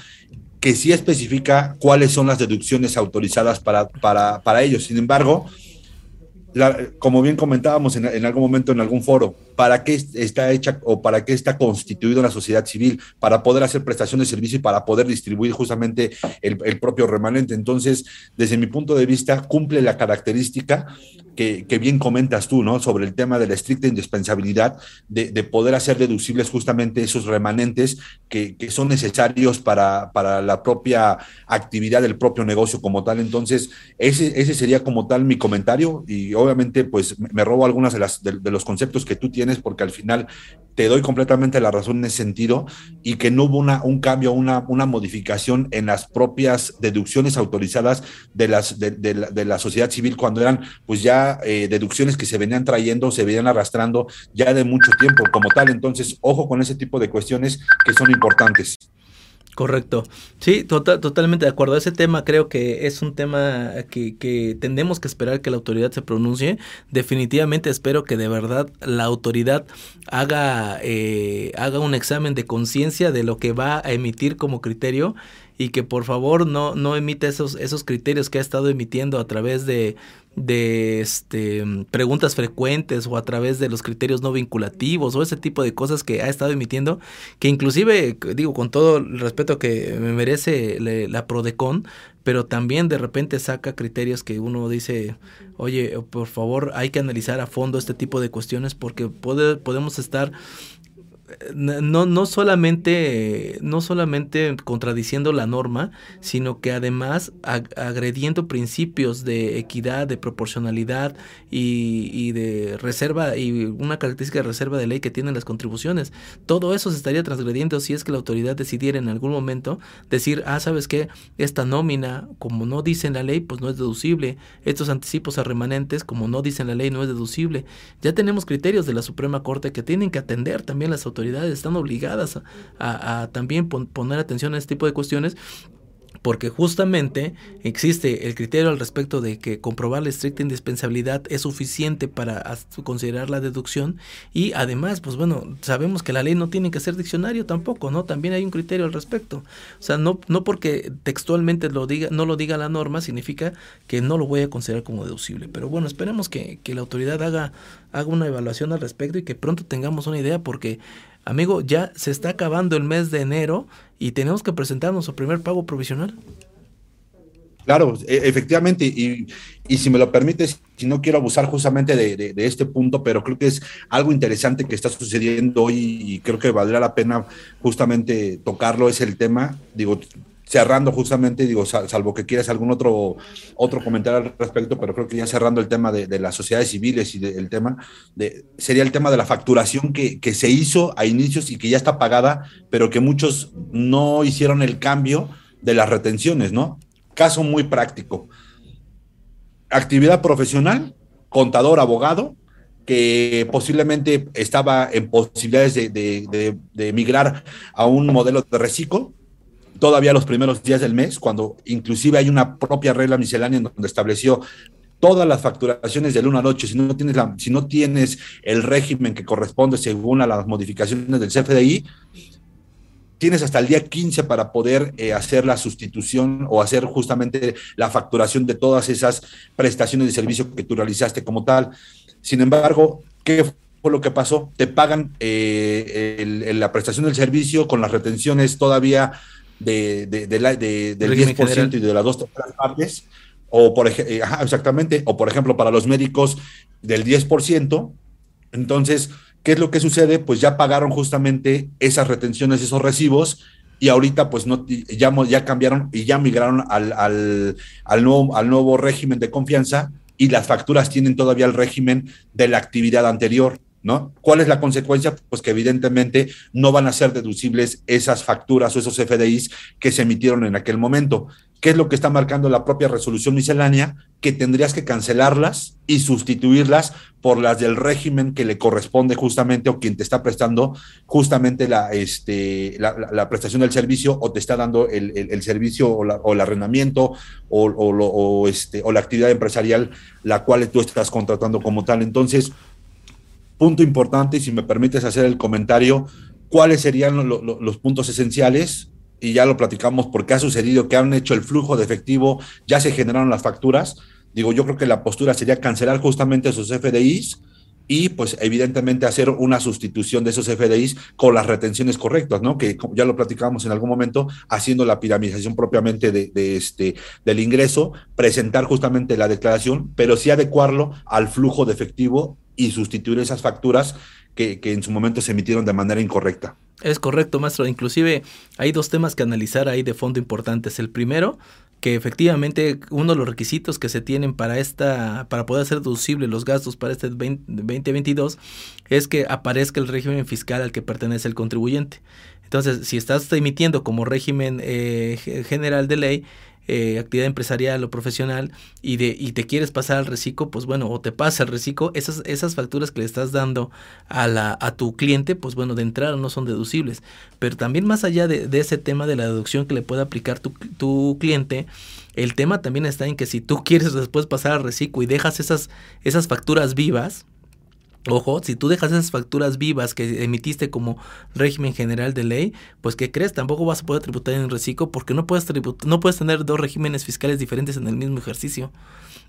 que sí especifica cuáles son las deducciones autorizadas para, para, para ellos. Sin embargo, como bien comentábamos en, en, algún momento en algún foro, ¿para qué está hecha o para qué está constituida una sociedad civil? Para poder hacer prestaciones de servicio y para poder distribuir justamente el, propio remanente. Entonces, desde mi punto de vista, cumple la característica que, bien comentas tú, ¿no? Sobre el tema de la estricta indispensabilidad de, de poder hacer deducibles justamente esos remanentes que, son necesarios para, para, la propia actividad del propio negocio como tal. Entonces, ese, ese sería como tal mi comentario y obviamente pues me robo algunas de, de, los conceptos que tú tienes porque al final te doy completamente la razón en ese sentido y que no hubo una, un cambio, una, una modificación en las propias deducciones autorizadas de, las, de, la, sociedad civil cuando eran pues ya eh, deducciones que se venían trayendo, se venían arrastrando ya de mucho tiempo como tal. Entonces, ojo con ese tipo de cuestiones que son importantes. Correcto. Sí, tota-, totalmente de acuerdo. Ese tema creo que es un tema que, que tenemos que esperar que la autoridad se pronuncie. Definitivamente espero que de verdad la autoridad haga, eh, haga un examen de conciencia de lo que va a emitir como criterio y que por favor no, no emita esos, esos criterios que ha estado emitiendo a través de, de este, preguntas frecuentes o a través de los criterios no vinculativos o ese tipo de cosas que ha estado emitiendo, que inclusive, digo, con todo el respeto que me merece la Prodecon, pero también de repente saca criterios que uno dice, oye, por favor, hay que analizar a fondo este tipo de cuestiones porque puede, podemos estar no, no, solamente, no solamente contradiciendo la norma, sino que además agrediendo principios de equidad, de proporcionalidad y, y, de reserva y una característica de reserva de ley que tienen las contribuciones. Todo eso se estaría transgrediendo si es que la autoridad decidiera en algún momento decir, ah, sabes qué, esta nómina, como no dice en la ley, pues no es deducible. Estos anticipos a remanentes, como no dice en la ley, no es deducible. Ya tenemos criterios de la Suprema Corte que tienen que atender también las autoridades autoridades están obligadas a, también poner atención a este tipo de cuestiones porque justamente existe el criterio al respecto de que comprobar la estricta indispensabilidad es suficiente para considerar la deducción y además, pues bueno, sabemos que la ley no tiene que ser diccionario tampoco, ¿no? También hay un criterio al respecto. O sea, no, no porque textualmente lo diga, no lo diga la norma, significa que no lo voy a considerar como deducible. Pero bueno, esperemos que, que la autoridad haga, haga una evaluación al respecto y que pronto tengamos una idea porque amigo, ya se está acabando el mes de enero y tenemos que presentar nuestro primer pago provisional. Claro, e, efectivamente, y, si me lo permites, si no quiero abusar justamente de, este punto, pero creo que es algo interesante que está sucediendo hoy y creo que valdrá la pena justamente tocarlo, es el tema, digo, cerrando justamente, digo, salvo que quieras algún otro, otro comentario al respecto, pero creo que ya cerrando el tema de, las sociedades civiles y del tema, de, sería el tema de la facturación que, que, se hizo a inicios y que ya está pagada, pero que muchos no hicieron el cambio de las retenciones, ¿no? Caso muy práctico. Actividad profesional, contador, abogado, que posiblemente estaba en posibilidades de, de, de, migrar a un modelo de reciclo, todavía los primeros días del mes, cuando inclusive hay una propia regla miscelánea en donde estableció todas las facturaciones del 1 al 8, si no tienes, la, si no tienes el régimen que corresponde según a las modificaciones del CFDI, tienes hasta el día 15 para poder eh, hacer la sustitución o hacer justamente la facturación de todas esas prestaciones de servicio que tú realizaste como tal. Sin embargo, ¿qué fue lo que pasó? Te pagan eh, la prestación del servicio con las retenciones todavía de, de, la, del 10% y de las dos terceras partes, o por eh, exactamente, o por ejemplo para los médicos del 10%. Entonces, ¿qué es lo que sucede? Pues ya pagaron justamente esas retenciones, esos recibos, y ahorita pues no, ya, ya cambiaron y ya migraron al, al, al, nuevo, al nuevo régimen de confianza y las facturas tienen todavía el régimen de la actividad anterior. ¿No? ¿Cuál es la consecuencia? Pues que evidentemente no van a ser deducibles esas facturas o esos FDIs que se emitieron en aquel momento. ¿Qué es lo que está marcando la propia resolución miscelánea? Que tendrías que cancelarlas y sustituirlas por las del régimen que le corresponde justamente o quien te está prestando justamente la, este, la, prestación del servicio o te está dando el, servicio o, el arrendamiento o, este, o la actividad empresarial la cual tú estás contratando como tal. Entonces, punto importante, y si me permites hacer el comentario, cuáles serían los puntos esenciales, y ya lo platicamos porque ha sucedido que han hecho el flujo de efectivo, ya se generaron las facturas. Digo, yo creo que la postura sería cancelar justamente esos FDIs y pues evidentemente hacer una sustitución de esos FDIs con las retenciones correctas, ¿no? Que ya lo platicamos en algún momento, haciendo la piramización propiamente de, de, este, del ingreso, presentar justamente la declaración, pero sí adecuarlo al flujo de efectivo y sustituir esas facturas que, en su momento se emitieron de manera incorrecta. Es correcto, maestro. Inclusive hay dos temas que analizar ahí de fondo importantes. El primero, que efectivamente uno de los requisitos que se tienen para esta para poder hacer deducible los gastos para este 2022 es que aparezca el régimen fiscal al que pertenece el contribuyente. Entonces, si estás emitiendo como régimen eh, general de ley, eh, actividad empresarial o profesional y, de, y te quieres pasar al reciclo, pues bueno, o te pasa el reciclo, esas, esas facturas que le estás dando a, la, a tu cliente, pues bueno, de entrada no son deducibles. Pero también más allá de, de ese tema de la deducción que le puede aplicar tu, tu cliente, el tema también está en que si tú quieres después pasar al reciclo y dejas esas, esas facturas vivas, Ojo, si tú dejas esas facturas vivas que emitiste como régimen general de ley, pues ¿qué crees? Tampoco vas a poder tributar en reciclo porque no puedes, no puedes tener dos regímenes fiscales diferentes en el mismo ejercicio.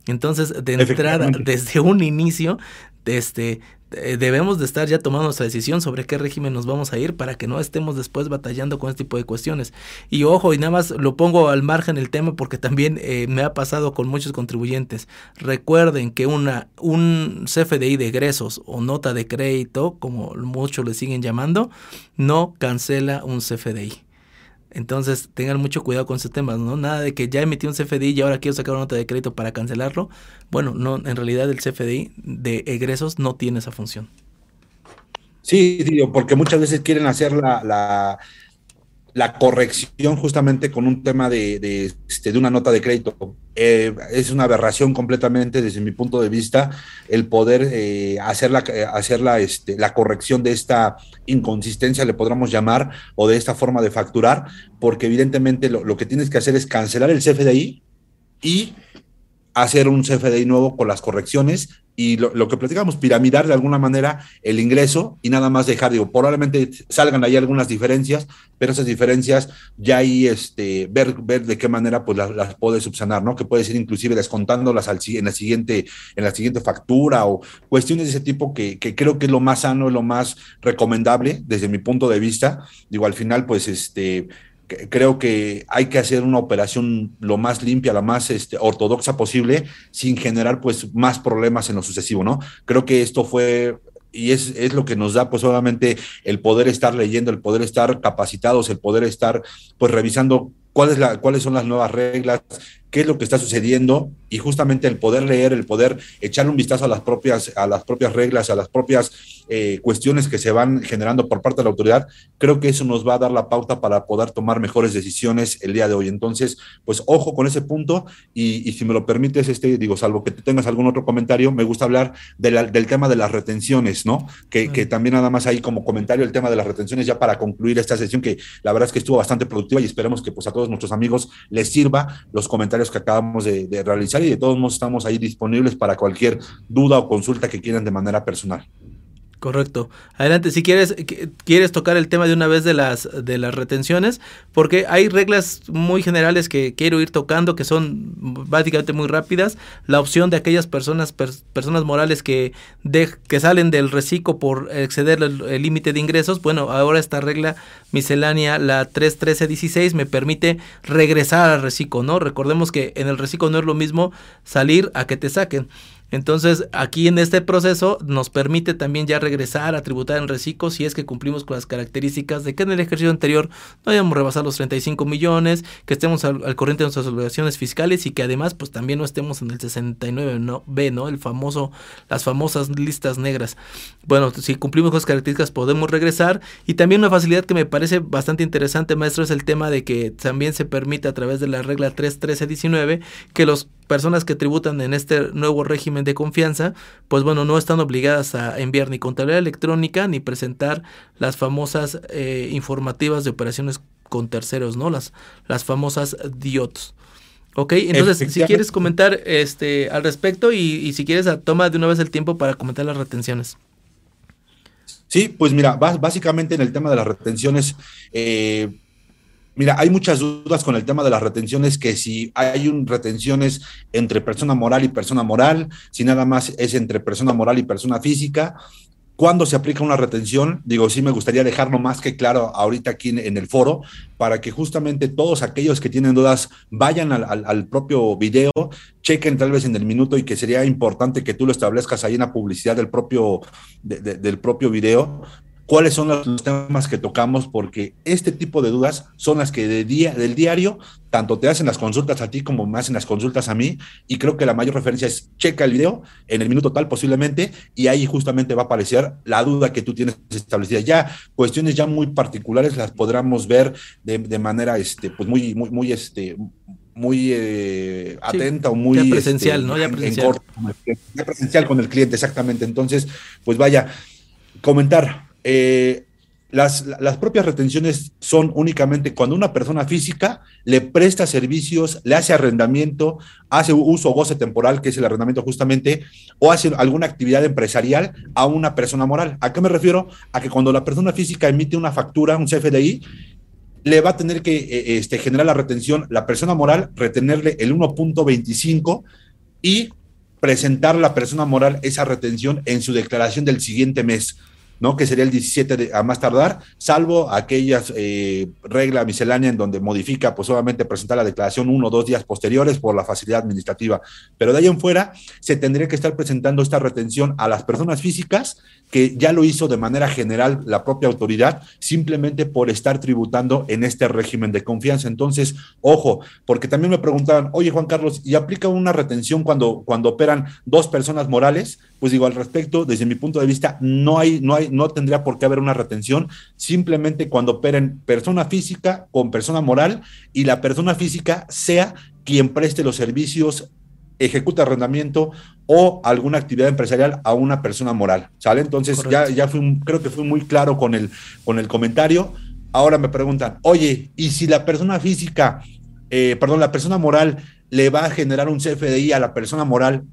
Entonces, de entrada, desde un inicio, este, eh, debemos de estar ya tomando nuestra decisión sobre qué régimen nos vamos a ir para que no estemos después batallando con este tipo de cuestiones. Y ojo, y nada más lo pongo al margen el tema porque también eh, me ha pasado con muchos contribuyentes. Recuerden que una, un CFDI de egresos o nota de crédito, como muchos le siguen llamando, no cancela un CFDI. Entonces tengan mucho cuidado con esos temas, ¿no? Nada de que ya emití un CFDI y ahora quiero sacar una nota de crédito para cancelarlo. Bueno, no, en realidad el CFDI de egresos no tiene esa función. Sí, porque muchas veces quieren hacer la, la corrección justamente con un tema de, de, este, una nota de crédito. Eh, es una aberración completamente desde mi punto de vista el poder eh, hacer, la, eh, hacer la, este, la corrección de esta inconsistencia, le podríamos llamar, o de esta forma de facturar, porque evidentemente lo, lo que tienes que hacer es cancelar el CFDI y hacer un CFDI nuevo con las correcciones y lo, que platicamos, piramidar de alguna manera el ingreso y nada más dejar, digo, probablemente salgan ahí algunas diferencias, pero esas diferencias ya ahí este, ver, ver de qué manera pues las, las puedes subsanar, ¿no? Que puedes ir inclusive descontándolas al, en, la siguiente, en la siguiente factura o cuestiones de ese tipo que, que creo que es lo más sano, lo más recomendable desde mi punto de vista. Digo, al final pues este creo que hay que hacer una operación lo más limpia, lo más este, ortodoxa posible, sin generar pues más problemas en lo sucesivo, ¿no? Creo que esto fue y es, es, lo que nos da pues obviamente el poder estar leyendo, el poder estar capacitados, el poder estar pues revisando cuál es la, cuáles son las nuevas reglas, qué es lo que está sucediendo y justamente el poder leer, el poder echarle un vistazo a las propias, a las propias reglas, a las propias eh, cuestiones que se van generando por parte de la autoridad, creo que eso nos va a dar la pauta para poder tomar mejores decisiones el día de hoy. Entonces, pues ojo con ese punto y, y si me lo permites, este, digo, salvo que tengas algún otro comentario, me gusta hablar de la, del tema de las retenciones, ¿no? Que, sí. que también nada más ahí como comentario el tema de las retenciones ya para concluir esta sesión que la verdad es que estuvo bastante productiva y esperemos que pues a todos nuestros amigos les sirva los comentarios que acabamos de, de realizar y de todos modos estamos ahí disponibles para cualquier duda o consulta que quieran de manera personal. Correcto. Adelante, si quieres quieres tocar el tema de una vez de las de las retenciones, porque hay reglas muy generales que quiero ir tocando que son básicamente muy rápidas. La opción de aquellas personas per, personas morales que de, que salen del reciclo por exceder el límite de ingresos, bueno, ahora esta regla miscelánea la 31316 me permite regresar al reciclo, ¿no? Recordemos que en el reciclo no es lo mismo salir a que te saquen. Entonces, aquí en este proceso nos permite también ya regresar a tributar en reciclo si es que cumplimos con las características de que en el ejercicio anterior no hayamos rebasado los 35 millones, que estemos al, corriente de nuestras obligaciones fiscales y que además pues también no estemos en el 69 ¿no? B, ¿no? El famoso, las famosas listas negras. Bueno, si cumplimos con las características podemos regresar y también una facilidad que me parece bastante interesante, maestro, es el tema de que también se permite a través de la regla 31319 que las personas que tributan en este nuevo régimen de confianza, pues bueno, no están obligadas a enviar ni contabilidad electrónica ni presentar las famosas eh, informativas de operaciones con terceros, ¿no? Las, las famosas DIOTs. Ok, entonces si quieres comentar este al respecto y, y, si quieres toma de una vez el tiempo para comentar las retenciones. Sí, pues mira, básicamente en el tema de las retenciones, eh, Mira, hay muchas dudas con el tema de las retenciones, que si hay un retenciones entre persona moral y persona moral, si nada más es entre persona moral y persona física. ¿Cuándo se aplica una retención? Digo, sí me gustaría dejarlo más que claro ahorita aquí en, en el foro, para que justamente todos aquellos que tienen dudas vayan al, propio video, chequen tal vez en el minuto y que sería importante que tú lo establezcas ahí en la publicidad del propio, de, de, del propio video, cuáles son los temas que tocamos, porque este tipo de dudas son las que de día, del diario tanto te hacen las consultas a ti como me hacen las consultas a mí, y creo que la mayor referencia es checa el video en el minuto tal posiblemente, y ahí justamente va a aparecer la duda que tú tienes establecida. Ya cuestiones ya muy particulares las podremos ver de, de manera este, pues muy, muy, muy este, muy eh, sí, atenta o muy ya presencial, este, ¿no? Ya presencial. En corto, ya presencial con el cliente, exactamente. Entonces, pues vaya, comentar, eh, las, las, propias retenciones son únicamente cuando una persona física le presta servicios, le hace arrendamiento, hace uso o goce temporal, que es el arrendamiento justamente, o hace alguna actividad empresarial a una persona moral. ¿A qué me refiero? A que cuando la persona física emite una factura, un CFDI, le va a tener que eh, este, generar la retención, la persona moral, retenerle el 1.25 y presentar a la persona moral esa retención en su declaración del siguiente mes. ¿No? Que sería el 17 de, a más tardar, salvo aquellas eh, regla miscelánea en donde modifica, pues obviamente presentar la declaración uno o dos días posteriores por la facilidad administrativa. Pero de ahí en fuera, se tendría que estar presentando esta retención a las personas físicas, que ya lo hizo de manera general la propia autoridad, simplemente por estar tributando en este régimen de confianza. Entonces, ojo, porque también me preguntaban, oye Juan Carlos, ¿y aplica una retención cuando, cuando operan dos personas morales? Pues digo, al respecto, desde mi punto de vista, no hay, no hay, no tendría por qué haber una retención, simplemente cuando operen persona física con persona moral y la persona física sea quien preste los servicios ejecuta arrendamiento o alguna actividad empresarial a una persona moral, ¿sale? Entonces ya, ya fui, creo que fui muy claro con el, con el comentario. Ahora me preguntan, oye, ¿y si la persona física, eh, perdón, la persona moral le va a generar un CFDI a la persona moral,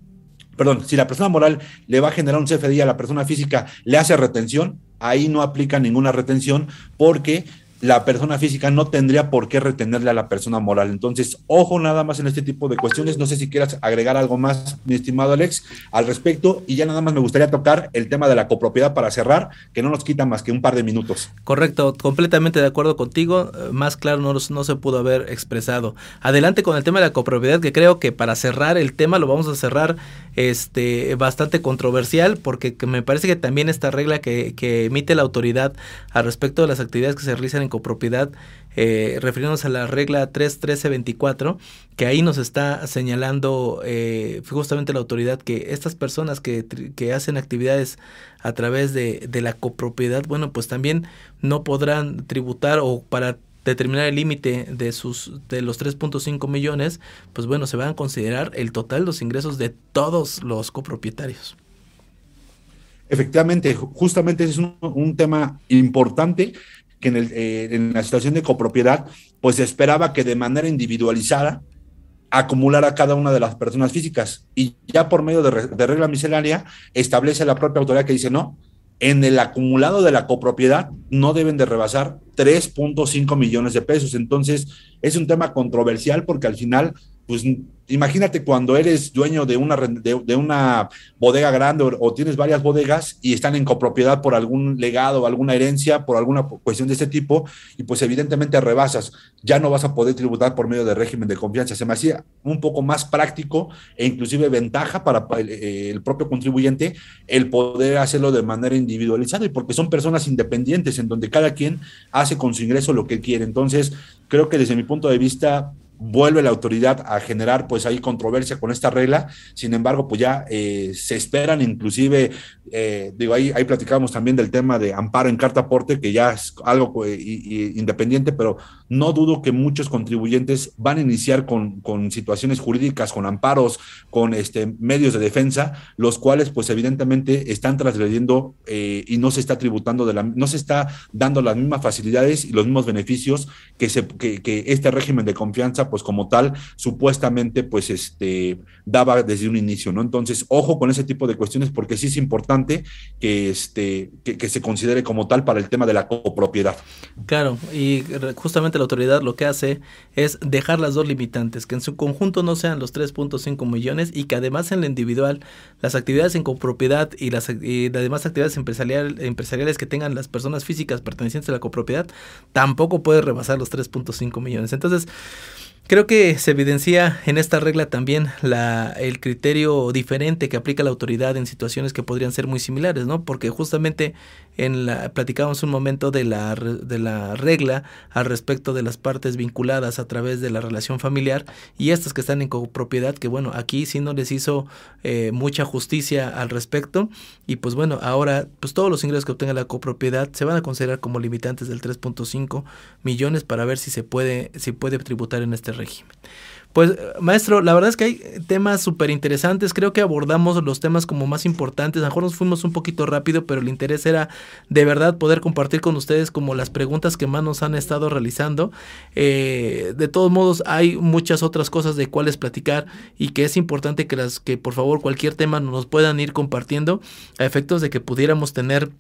perdón, si la persona moral le va a generar un CFDI a la persona física, le hace retención, ahí no aplica ninguna retención porque la persona física no tendría por qué retenerle a la persona moral. Entonces, ojo nada más en este tipo de cuestiones. No sé si quieras agregar algo más, mi estimado Alex, al respecto. Y ya nada más me gustaría tocar el tema de la copropiedad para cerrar, que no nos quita más que un par de minutos. Correcto, completamente de acuerdo contigo. Eh, más claro no, no se pudo haber expresado. Adelante con el tema de la copropiedad, que creo que para cerrar el tema lo vamos a cerrar este bastante controversial, porque me parece que también esta regla que, que emite la autoridad al respecto de las actividades que se realizan en copropiedad, eh, refiriéndonos a la regla 31324, que ahí nos está señalando eh, justamente la autoridad que estas personas que, que hacen actividades a través de, de, la copropiedad, bueno, pues también no podrán tributar o para determinar el límite de sus de los 3.5 millones, pues bueno, se van a considerar el total de los ingresos de todos los copropietarios. Efectivamente, justamente es un, un tema importante que en, el, eh, en la situación de copropiedad, pues se esperaba que de manera individualizada acumulara cada una de las personas físicas. Y ya por medio de, de regla miscelánea establece la propia autoridad que dice, no, en el acumulado de la copropiedad no deben de rebasar 3.5 millones de pesos. Entonces, es un tema controversial porque al final pues imagínate cuando eres dueño de una, de, una bodega grande o, tienes varias bodegas y están en copropiedad por algún legado, alguna herencia, por alguna cuestión de este tipo, y pues evidentemente rebasas, ya no vas a poder tributar por medio de régimen de confianza. Se me hacía un poco más práctico e inclusive ventaja para el, eh, el propio contribuyente el poder hacerlo de manera individualizada y porque son personas independientes en donde cada quien hace con su ingreso lo que quiere. Entonces, creo que desde mi punto de vista vuelve la autoridad a generar pues ahí controversia con esta regla, sin embargo pues ya eh, se esperan inclusive, eh, digo ahí, ahí platicamos también del tema de amparo en carta aporte que ya es algo pues, independiente, pero no dudo que muchos contribuyentes van a iniciar con, con, situaciones jurídicas, con amparos, con este, medios de defensa, los cuales pues evidentemente están transgrediendo eh, y no se está tributando, de la, no se está dando las mismas facilidades y los mismos beneficios que, se, que, que este régimen de confianza pues como tal, supuestamente, pues este, daba desde un inicio, ¿no? Entonces, ojo con ese tipo de cuestiones porque sí es importante que, este, que, se considere como tal para el tema de la copropiedad. Claro, y justamente la autoridad lo que hace es dejar las dos limitantes, que en su conjunto no sean los 3.5 millones y que además en la individual, las actividades en copropiedad y las, y las demás actividades empresarial, empresariales que tengan las personas físicas pertenecientes a la copropiedad, tampoco puede rebasar los 3.5 millones. Entonces, Creo que se evidencia en esta regla también la, el criterio diferente que aplica la autoridad en situaciones que podrían ser muy similares, ¿no? Porque justamente en la, platicábamos un momento de la, de la regla al respecto de las partes vinculadas a través de la relación familiar y estas que están en copropiedad, que bueno, aquí sí no les hizo eh, mucha justicia al respecto y pues bueno, ahora pues todos los ingresos que obtenga la copropiedad se van a considerar como limitantes del 3.5 millones para ver si se puede, si puede tributar en este régimen. Pues, maestro, la verdad es que hay temas súper interesantes. Creo que abordamos los temas como más importantes. A lo mejor nos fuimos un poquito rápido, pero el interés era de verdad poder compartir con ustedes como las preguntas que más nos han estado realizando. Eh, de todos modos, hay muchas otras cosas de cuales platicar y que es importante que las que por favor cualquier tema nos puedan ir compartiendo a efectos de que pudiéramos tener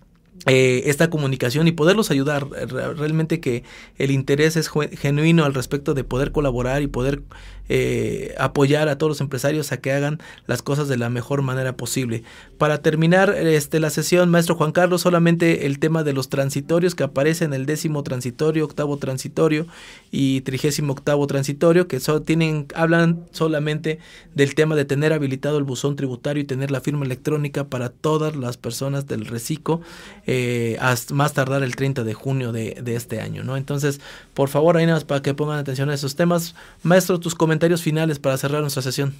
eh, esta comunicación y poderlos ayudar. Realmente que el interés es genuino al respecto de poder colaborar y poder eh, apoyar a todos los empresarios a que hagan las cosas de la mejor manera posible. Para terminar este, la sesión, maestro Juan Carlos, solamente el tema de los transitorios que aparece en el décimo transitorio, octavo transitorio y trigésimo octavo transitorio, que tienen, hablan solamente del tema de tener habilitado el buzón tributario y tener la firma electrónica para todas las personas del reciclo, eh, hasta más tardar el 30 de junio de, de este año. ¿no? Entonces, por favor, ahí nada más para que pongan atención a esos temas. Maestro, tus comentarios finales para cerrar nuestra sesión.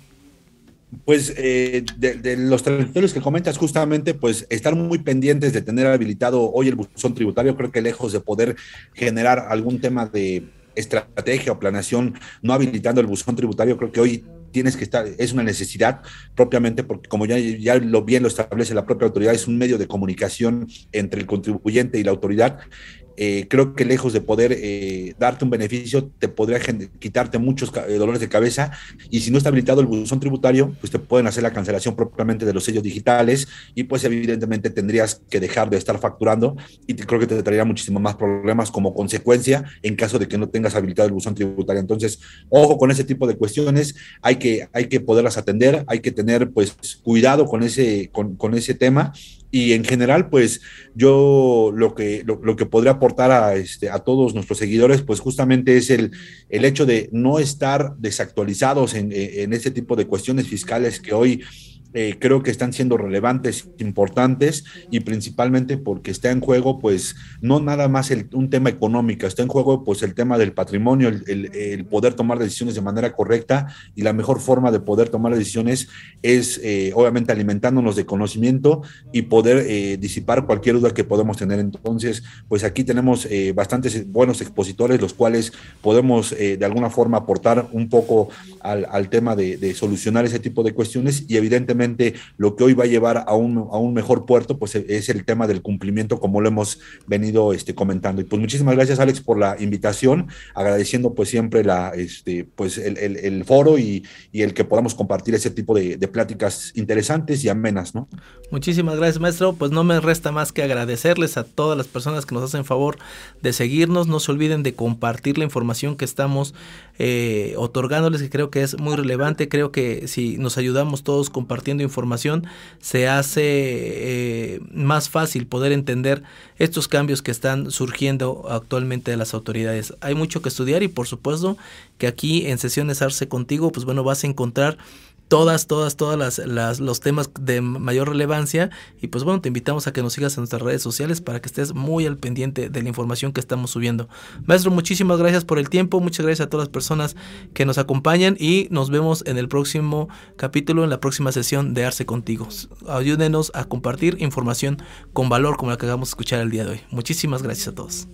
Pues eh, de, los territorios que comentas justamente, pues estar muy pendientes de tener habilitado hoy el buzón tributario, creo que lejos de poder generar algún tema de estrategia o planeación no habilitando el buzón tributario, creo que hoy tienes que estar, es una necesidad propiamente porque como ya, ya lo bien lo establece la propia autoridad, es un medio de comunicación entre el contribuyente y la autoridad eh, creo que lejos de poder eh, darte un beneficio, te podría quitarte muchos eh, dolores de cabeza. Y si no está habilitado el buzón tributario, pues te pueden hacer la cancelación propiamente de los sellos digitales. Y pues evidentemente tendrías que dejar de estar facturando. Y creo que te traería muchísimos más problemas como consecuencia en caso de que no tengas habilitado el buzón tributario. Entonces, ojo con ese tipo de cuestiones, hay que, hay que poderlas atender, hay que tener pues cuidado con ese, con, con ese tema y en general, pues yo lo que, lo, que podría aportar a, este, a todos nuestros seguidores, pues justamente es el, el hecho de no estar desactualizados en, en ese tipo de cuestiones fiscales que hoy eh, creo que están siendo relevantes, importantes y principalmente porque está en juego, pues, no nada más el, un tema económico, está en juego, pues, el tema del patrimonio, el, poder tomar decisiones de manera correcta y la mejor forma de poder tomar decisiones es, eh, obviamente, alimentándonos de conocimiento y poder eh, disipar cualquier duda que podemos tener. Entonces, pues, aquí tenemos bastantes buenos expositores, los cuales podemos de alguna forma aportar un poco al, tema de solucionar ese tipo de cuestiones y evidentemente lo que hoy va a llevar a un, a un mejor puerto, pues es el tema del cumplimiento, como lo hemos venido este, comentando. Y pues muchísimas gracias, Alex, por la invitación, agradeciendo pues siempre la, este, pues el, el, foro y, y, el que podamos compartir ese tipo de, de, pláticas interesantes y amenas, ¿no? Muchísimas gracias, maestro. Pues no me resta más que agradecerles a todas las personas que nos hacen favor de seguirnos. No se olviden de compartir la información que estamos eh, otorgándoles, que creo que es muy relevante. Creo que si nos ayudamos todos compartiendo información, se hace eh, más fácil poder entender estos cambios que están surgiendo actualmente de las autoridades. Hay mucho que estudiar y por supuesto que aquí en sesiones Arce contigo, pues bueno, vas a encontrar todas, todas, todas las, los temas de mayor relevancia. Y pues bueno, te invitamos a que nos sigas en nuestras redes sociales para que estés muy al pendiente de la información que estamos subiendo. Maestro, muchísimas gracias por el tiempo, muchas gracias a todas las personas que nos acompañan y nos vemos en el próximo capítulo, en la próxima sesión de Arce Contigo. Ayúdenos a compartir información con valor como la que acabamos de escuchar el día de hoy. Muchísimas gracias a todos.